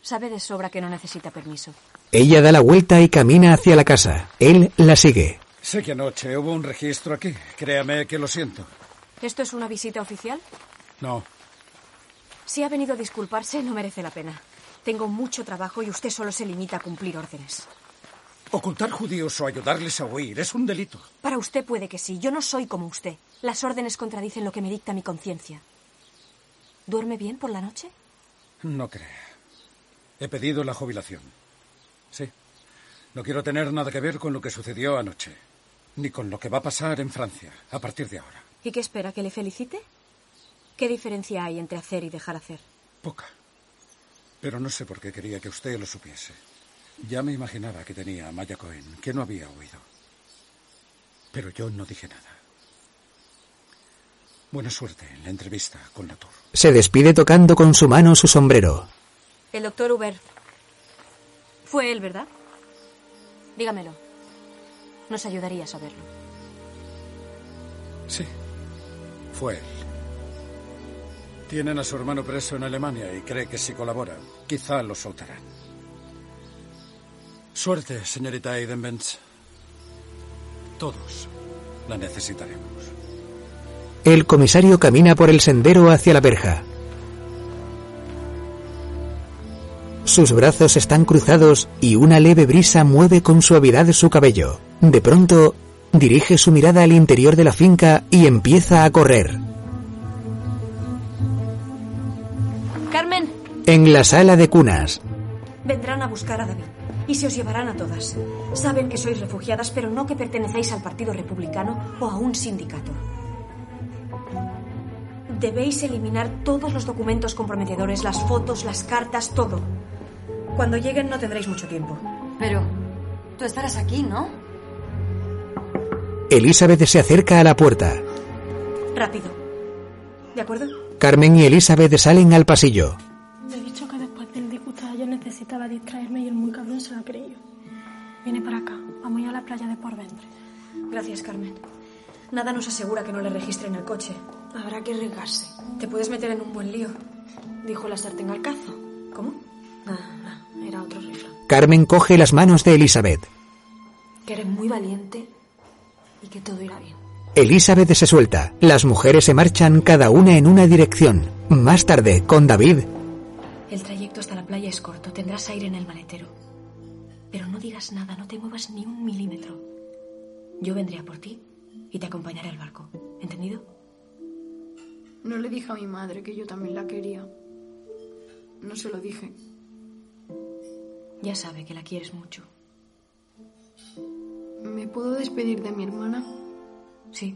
Sabe de sobra que no necesita permiso. Ella da la vuelta y camina hacia la casa. Él la sigue. Sé que anoche hubo un registro aquí. Créame que lo siento. ¿Esto es una visita oficial? No. Si ha venido a disculparse, no merece la pena. Tengo mucho trabajo y usted solo se limita a cumplir órdenes. Ocultar judíos o ayudarles a huir es un delito. Para usted puede que sí. Yo no soy como usted. Las órdenes contradicen lo que me dicta mi conciencia. ¿Duerme bien por la noche? No crea. He pedido la jubilación. Sí. No quiero tener nada que ver con lo que sucedió anoche. Ni con lo que va a pasar en Francia a partir de ahora. ¿Y qué espera? ¿Que le felicite? ¿Qué diferencia hay entre hacer y dejar hacer? Poca. Pero no sé por qué quería que usted lo supiese. Ya me imaginaba que tenía a Maya Cohen, que no había oído. Pero yo no dije nada. Buena suerte en la entrevista con la Tour. Se despide tocando con su mano su sombrero. El doctor Hubert. Fue él, ¿verdad? Dígamelo. Nos ayudaría a saberlo. Sí, fue él. Tienen a su hermano preso en Alemania y cree que si colabora, quizá lo soltarán. Suerte, señorita Eidenbenz. Todos la necesitaremos. El comisario camina por el sendero hacia la verja. Sus brazos están cruzados y una leve brisa mueve con suavidad su cabello. De pronto, dirige su mirada al interior de la finca y empieza a correr. Carmen, En la sala de cunas, vendrán a buscar a David y se os llevarán a todas. Saben que sois refugiadas, pero no que pertenecéis al Partido Republicano o a un sindicato. Debéis eliminar todos los documentos comprometedores, las fotos, las cartas, todo. Cuando lleguen no tendréis mucho tiempo. Pero tú estarás aquí, ¿no? Elizabeth se acerca a la puerta. Rápido. ¿De acuerdo? Carmen y Elizabeth salen al pasillo. He dicho que después del disgusto yo necesitaba distraerme y el muy cabrón se lo ha creído. Viene para acá. Vamos a ir a la playa de Porventre. Gracias, Carmen. Nada nos asegura que no le registren el coche. Habrá que arriesgarse. Te puedes meter en un buen lío. Dijo la sartén al cazo. ¿Cómo? Nada, nada. Era otro refrán. Carmen coge las manos de Elizabeth. Que eres muy valiente y que todo irá bien. Elizabeth se suelta. Las mujeres se marchan cada una en una dirección. Más tarde, con David, El trayecto hasta la playa es corto. Tendrás aire en el maletero. Pero no digas nada, no te muevas ni un milímetro. Yo vendré a por ti y te acompañaré al barco. ¿Entendido? No le dije a mi madre que yo también la quería. No se lo dije. Ya sabe que la quieres mucho. ¿Me puedo despedir de mi hermana? Sí.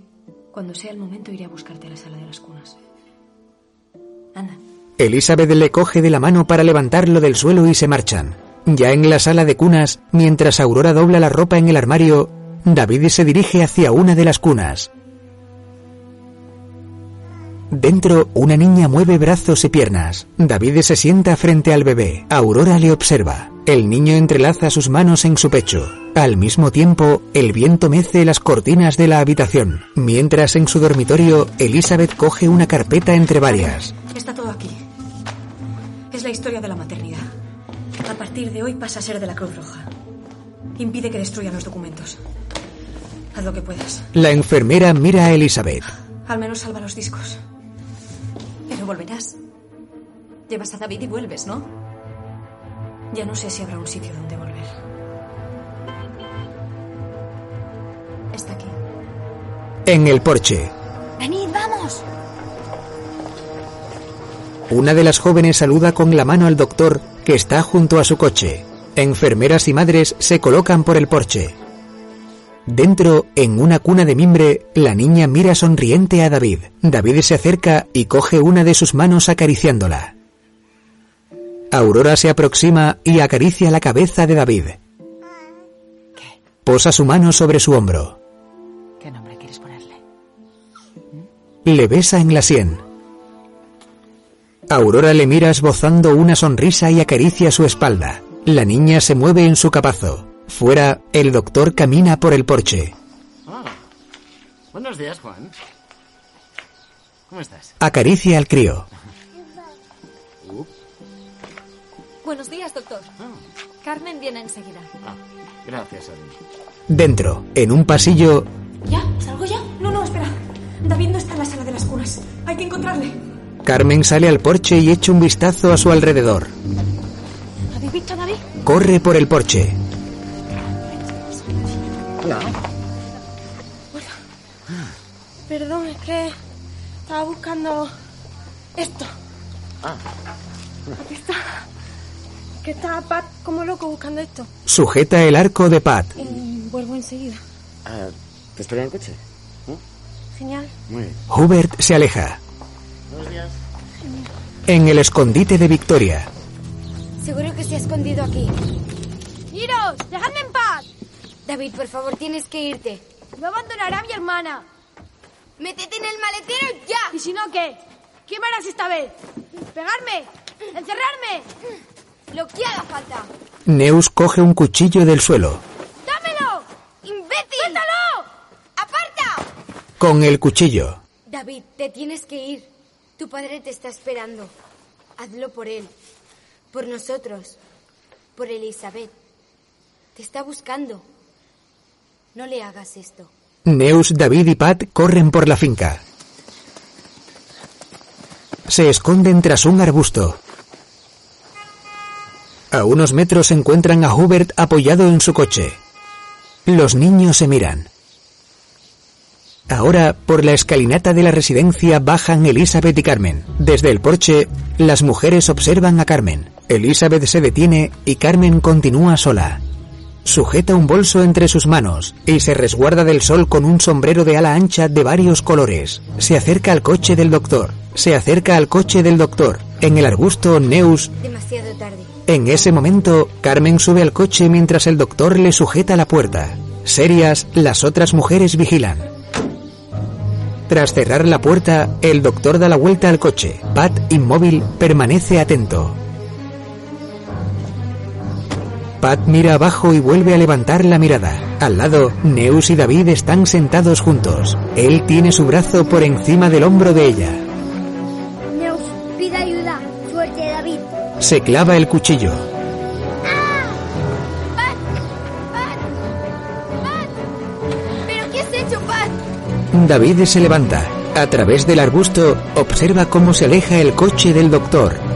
Cuando sea el momento iré a buscarte a la sala de las cunas. Anda. Elizabeth le coge de la mano para levantarlo del suelo y se marchan. Ya en la sala de cunas, mientras Aurora dobla la ropa en el armario, David se dirige hacia una de las cunas. Dentro, una niña mueve brazos y piernas. David se sienta frente al bebé. Aurora le observa. El niño entrelaza sus manos en su pecho. Al mismo tiempo, el viento mece las cortinas de la habitación. Mientras en su dormitorio, Elizabeth coge una carpeta entre varias. Está todo aquí. Es la historia de la maternidad. A partir de hoy pasa a ser de la Cruz Roja. Impide que destruyan los documentos. Haz lo que puedas. La enfermera mira a Elizabeth. Al menos salva los discos. Pero volverás. Llevas a David y vuelves, ¿no? Ya no sé si habrá un sitio donde volver. Está aquí. En el porche, Venid, vamos. una de las jóvenes saluda con la mano al doctor que está junto a su coche. Enfermeras y madres se colocan por el porche. Dentro, en una cuna de mimbre, la niña mira sonriente a David. David se acerca y coge una de sus manos acariciándola. Aurora se aproxima y acaricia la cabeza de David. Posa su mano sobre su hombro. ¿Qué nombre quieres ponerle? Le besa en la sien. Aurora le mira esbozando una sonrisa y acaricia su espalda. La niña se mueve en su capazo. Fuera, el doctor camina por el porche. Ah. Buenos días, Juan. ¿Cómo estás? Acaricia al crío. Buenos días, doctor. Ah. Carmen viene enseguida. Gracias, Adi. Dentro, en un pasillo, ¿Ya? ¿Salgo ya? No, no, espera. David no está en la sala de las cunas. Hay que encontrarle. Carmen sale al porche y echa un vistazo a su alrededor. ¿Habéis visto a David? Corre por el porche. Hola. Perdón, es que estaba buscando esto. Ah. Aquí está. Que está Pat como loco buscando esto. Sujeta el arco de Pat. Y vuelvo enseguida. Ah, ¿Te espero en el coche? Genial. Muy bien. Hubert se aleja. Buenos días. En el escondite de Victoria, Seguro que se ha escondido aquí. ¡Iros! ¡Dejadme en paz! David, por favor, tienes que irte. No abandonará a mi hermana. ¡Métete en el maletero ya! ¿Y si no qué? ¿Qué me harás esta vez? ¿Pegarme? ¿Encerrarme? Lo que haga falta. Neus coge un cuchillo del suelo. ¡Dámelo! ¡Imbécil! ¡Suéltalo! ¡Aparta! Con el cuchillo, David, te tienes que ir. Tu padre te está esperando. Hazlo por él. Por nosotros. Por Elizabeth. Te está buscando. No le hagas esto. Neus, David y Pat corren por la finca. Se esconden tras un arbusto. A unos metros encuentran a Hubert apoyado en su coche. Los niños se miran. Ahora, por la escalinata de la residencia bajan Elizabeth y Carmen. Desde el porche, las mujeres observan a Carmen. Elizabeth se detiene y Carmen continúa sola. Sujeta un bolso entre sus manos y se resguarda del sol con un sombrero de ala ancha de varios colores. Se acerca al coche del doctor. Se acerca al coche del doctor. En el arbusto, Neus Demasiado tarde. en ese momento, Carmen sube al coche mientras el doctor le sujeta la puerta. Serias, las otras mujeres vigilan. Tras cerrar la puerta, el doctor da la vuelta al coche. Pat, inmóvil, permanece atento. Pat mira abajo y vuelve a levantar la mirada. Al lado, Neus y David están sentados juntos. Él tiene su brazo por encima del hombro de ella. Neus, pide ayuda. Suerte, David. Se clava el cuchillo. ¿Pero qué has hecho, Pat? David se levanta. A través del arbusto, observa cómo se aleja el coche del doctor.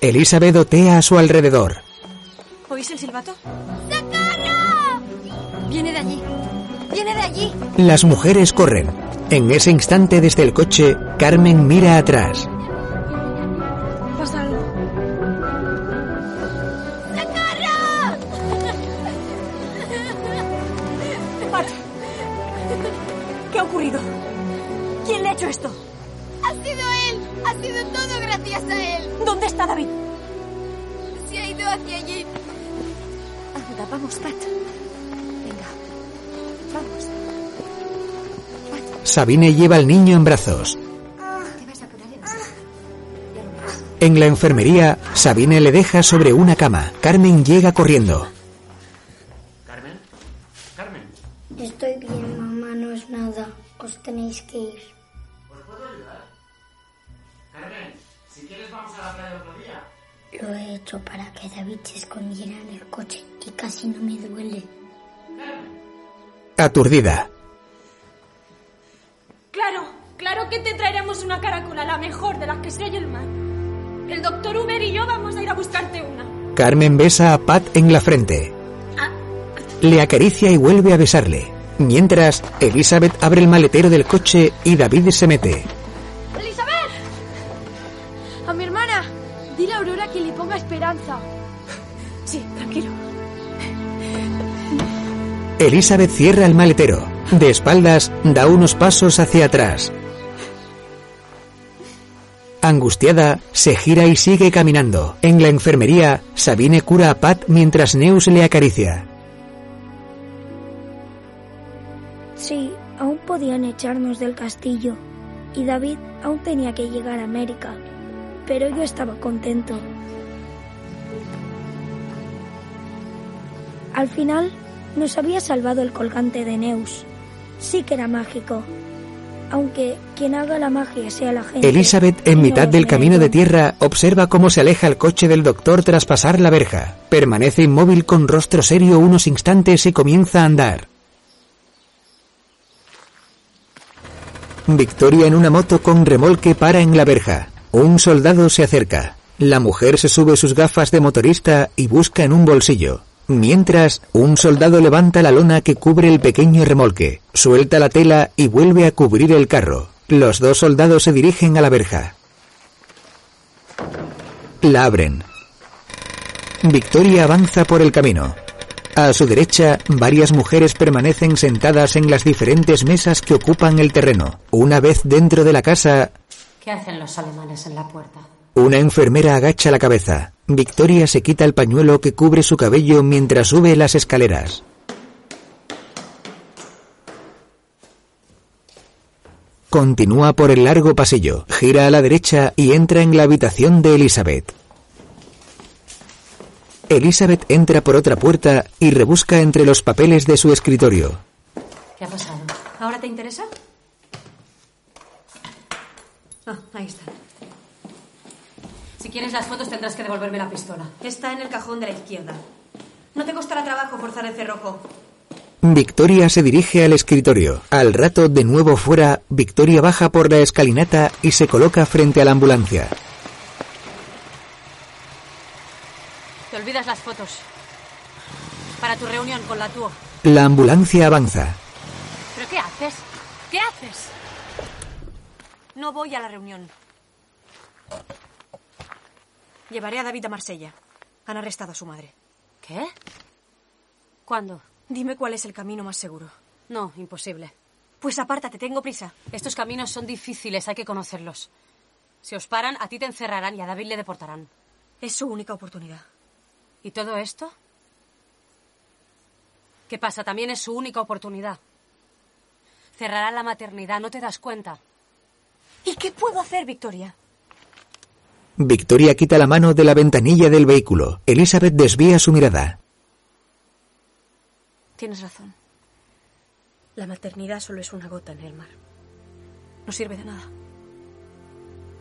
Elizabeth otea a su alrededor. ¿Oís el silbato? Viene de allí. Viene de allí. Las mujeres corren. En ese instante desde el coche, Carmen mira atrás. Sabine lleva al niño en brazos. En la enfermería, Sabine le deja sobre una cama. Carmen llega corriendo. Carmen. Carmen. Estoy bien, mamá, no es nada. Os tenéis que ir. ¿Os puedo ayudar? Carmen, si quieres vamos a la playa otro día. Lo he hecho para que David se escondiera en el coche y casi no me duele. Aturdida. Claro, claro que te traeremos una caracola, la mejor de las que se hay el mar. El doctor Uber y yo vamos a ir a buscarte una. Carmen besa a Pat en la frente. Le acaricia y vuelve a besarle. Mientras, Elizabeth abre el maletero del coche y David se mete. ¡Elizabeth! A mi hermana, dile a Aurora que le ponga esperanza. Sí, tranquilo. Elizabeth cierra el maletero. De espaldas, da unos pasos hacia atrás. Angustiada, se gira y sigue caminando. En la enfermería, Sabine cura a Pat mientras Neus le acaricia. Sí, aún podían echarnos del castillo. Y David aún tenía que llegar a América. Pero yo estaba contento. Al final, nos había salvado el colgante de Neus. Sí que era mágico. Aunque quien haga la magia sea la gente. Elizabeth, en mitad del camino de tierra, observa cómo se aleja el coche del doctor tras pasar la verja. Permanece inmóvil con rostro serio unos instantes y comienza a andar. Victoria en una moto con remolque para en la verja. Un soldado se acerca. La mujer se sube sus gafas de motorista y busca en un bolsillo. Mientras, un soldado levanta la lona que cubre el pequeño remolque, suelta la tela y vuelve a cubrir el carro. Los dos soldados se dirigen a la verja. La abren. Victoria avanza por el camino. A su derecha, varias mujeres permanecen sentadas en las diferentes mesas que ocupan el terreno. Una vez dentro de la casa, ¿Qué hacen los alemanes en la puerta? Una enfermera agacha la cabeza. Victoria se quita el pañuelo que cubre su cabello mientras sube las escaleras. Continúa por el largo pasillo, gira a la derecha y entra en la habitación de Elizabeth. Elizabeth entra por otra puerta y rebusca entre los papeles de su escritorio. ¿Qué ha pasado? ¿Ahora te interesa? Ah, ahí está. Si quieres las fotos tendrás que devolverme la pistola. Está en el cajón de la izquierda. No te costará trabajo forzar el cerrojo. Victoria se dirige al escritorio. Al rato, de nuevo fuera, Victoria baja por la escalinata y se coloca frente a la ambulancia. Te olvidas las fotos. Para tu reunión con la TUO. La ambulancia avanza. ¿Pero qué haces? ¿Qué haces? No voy a la reunión. Llevaré a David a Marsella. Han arrestado a su madre. ¿Qué? ¿Cuándo? Dime cuál es el camino más seguro. No, imposible. Pues apártate, tengo prisa. Estos caminos son difíciles, hay que conocerlos. Si os paran, a ti te encerrarán y a David le deportarán. Es su única oportunidad. ¿Y todo esto? ¿Qué pasa? También es su única oportunidad. Cerrará la maternidad, ¿no te das cuenta? ¿Y qué puedo hacer, Victoria? Victoria quita la mano de la ventanilla del vehículo. Elizabeth desvía su mirada. Tienes razón. La maternidad solo es una gota en el mar. No sirve de nada.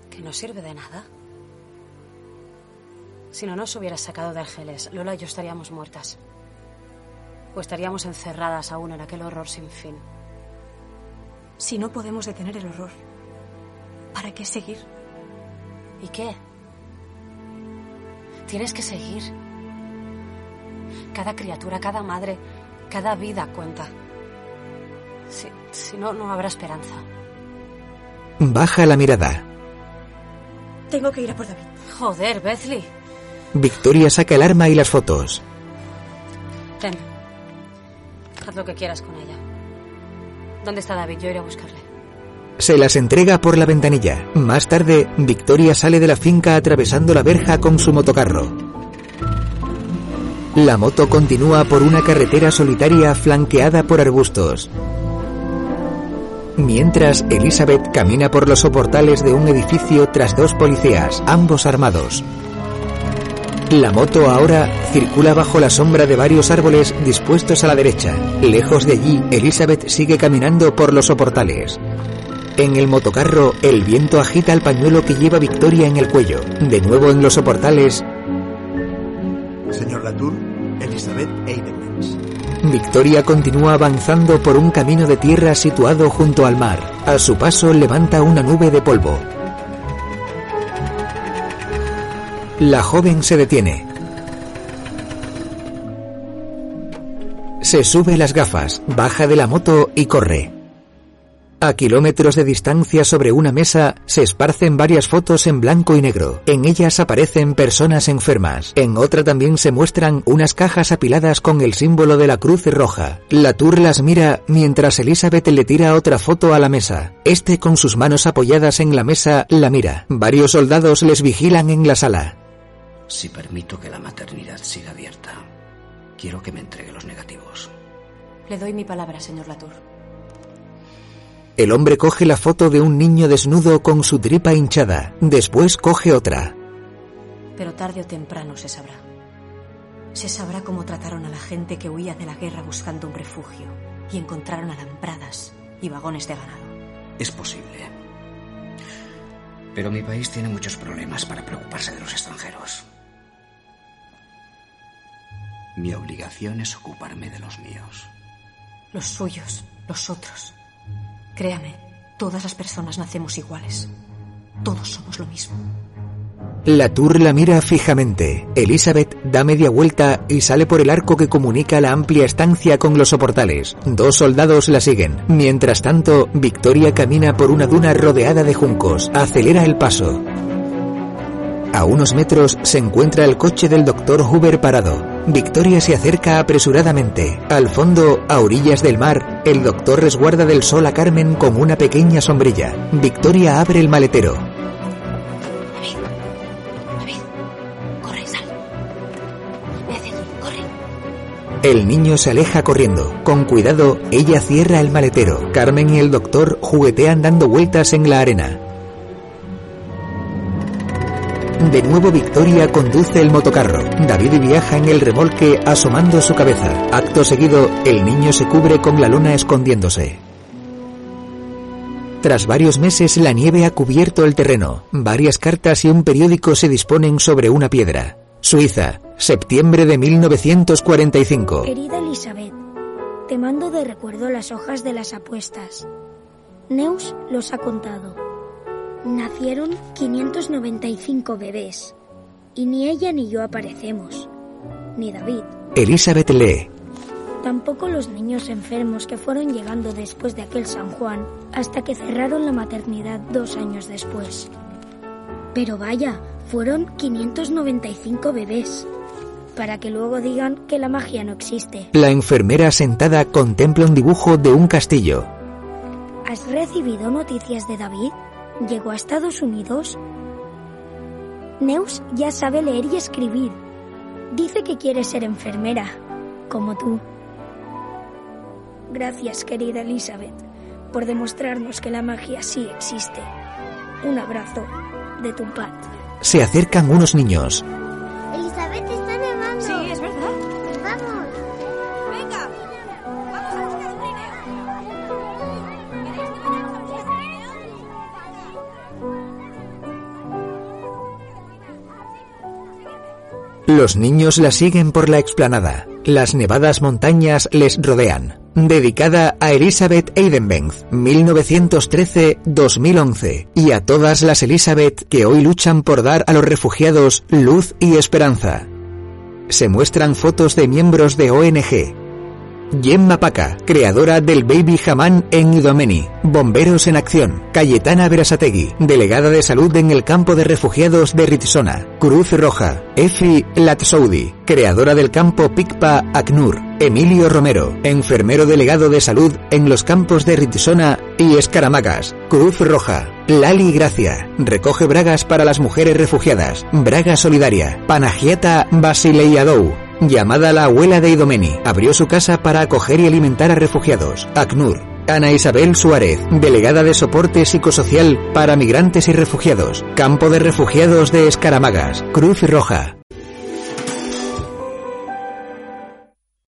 ¿Que no sirve de nada? Si no nos hubieras sacado de Argeles, Lola y yo estaríamos muertas. O estaríamos encerradas aún en aquel horror sin fin. Si no podemos detener el horror, ¿para qué seguir? ¿Y qué? Tienes que seguir. Cada criatura, cada madre, cada vida cuenta. Si, si no, no habrá esperanza. Baja la mirada. Tengo que ir a por David. Joder, Bethley. Victoria saca el arma y las fotos. Ten. Haz lo que quieras con ella. ¿Dónde está David? Yo iré a buscarle. Se las entrega por la ventanilla. Más tarde, Victoria sale de la finca atravesando la verja con su motocarro. La moto continúa por una carretera solitaria flanqueada por arbustos. Mientras, Elizabeth camina por los soportales de un edificio tras dos policías, ambos armados. La moto ahora circula bajo la sombra de varios árboles dispuestos a la derecha. Lejos de allí, Elizabeth sigue caminando por los soportales. En el motocarro, el viento agita el pañuelo que lleva Victoria en el cuello. De nuevo en los soportales, Señor Latour, Elizabeth. Victoria continúa avanzando por un camino de tierra situado junto al mar. A su paso levanta una nube de polvo. La joven se detiene. Se sube las gafas, baja de la moto y corre. A kilómetros de distancia sobre una mesa se esparcen varias fotos en blanco y negro. En ellas aparecen personas enfermas. En otra también se muestran unas cajas apiladas con el símbolo de la Cruz Roja. La Tour las mira mientras Elizabeth le tira otra foto a la mesa. Este con sus manos apoyadas en la mesa la mira. Varios soldados les vigilan en la sala. Si permito que la maternidad siga abierta, quiero que me entregue los negativos. Le doy mi palabra, señor Latour. El hombre coge la foto de un niño desnudo con su tripa hinchada. Después coge otra. Pero tarde o temprano se sabrá. Se sabrá cómo trataron a la gente que huía de la guerra buscando un refugio y encontraron alambradas y vagones de ganado. Es posible. Pero mi país tiene muchos problemas para preocuparse de los extranjeros. Mi obligación es ocuparme de los míos. Los suyos, los otros. Créame, todas las personas nacemos iguales. Todos somos lo mismo. La Tour la mira fijamente. Elizabeth da media vuelta y sale por el arco que comunica la amplia estancia con los soportales. Dos soldados la siguen. Mientras tanto, Victoria camina por una duna rodeada de juncos. Acelera el paso. A unos metros se encuentra el coche del doctor Huber parado. Victoria se acerca apresuradamente. Al fondo, a orillas del mar, el doctor resguarda del sol a Carmen con una pequeña sombrilla. Victoria abre el maletero. Corre, sal. Ve hacia allí, corre. El niño se aleja corriendo. Con cuidado, ella cierra el maletero. Carmen y el doctor juguetean dando vueltas en la arena. De nuevo Victoria conduce el motocarro. David viaja en el remolque asomando su cabeza. Acto seguido, el niño se cubre con la luna escondiéndose. Tras varios meses la nieve ha cubierto el terreno. Varias cartas y un periódico se disponen sobre una piedra. Suiza, septiembre de 1945. Querida Elizabeth, te mando de recuerdo las hojas de las apuestas. Neus los ha contado. Nacieron 595 bebés. Y ni ella ni yo aparecemos. Ni David. Elizabeth lee. Tampoco los niños enfermos que fueron llegando después de aquel San Juan hasta que cerraron la maternidad dos años después. Pero vaya, fueron 595 bebés. Para que luego digan que la magia no existe. La enfermera sentada contempla un dibujo de un castillo. ¿Has recibido noticias de David? ¿Llegó a Estados Unidos? Neus ya sabe leer y escribir. Dice que quiere ser enfermera, como tú. Gracias, querida Elizabeth, por demostrarnos que la magia sí existe. Un abrazo de tu Pat. Se acercan unos niños. Los niños la siguen por la explanada. Las nevadas montañas les rodean. Dedicada a Elizabeth Eidenbenz, 1913-2011. Y a todas las Elizabeth que hoy luchan por dar a los refugiados luz y esperanza. Se muestran fotos de miembros de ONG, Gemma Paca, creadora del Baby Haman en Idomeni. Bomberos en acción. Cayetana Verasategui, delegada de salud en el campo de refugiados de Ritsona. Cruz Roja. Efi Latsoudi, creadora del campo Pikpa Acnur. Emilio Romero, enfermero delegado de salud en los campos de Ritsona y Escaramagas. Cruz Roja. Lali Gracia, recoge bragas para las mujeres refugiadas. Braga Solidaria. Panagiata Basileiadou, Llamada la abuela de Idomeni, abrió su casa para acoger y alimentar a refugiados. ACNUR. Ana Isabel Suárez, delegada de soporte psicosocial para migrantes y refugiados. Campo de refugiados de Escaramagas. Cruz Roja.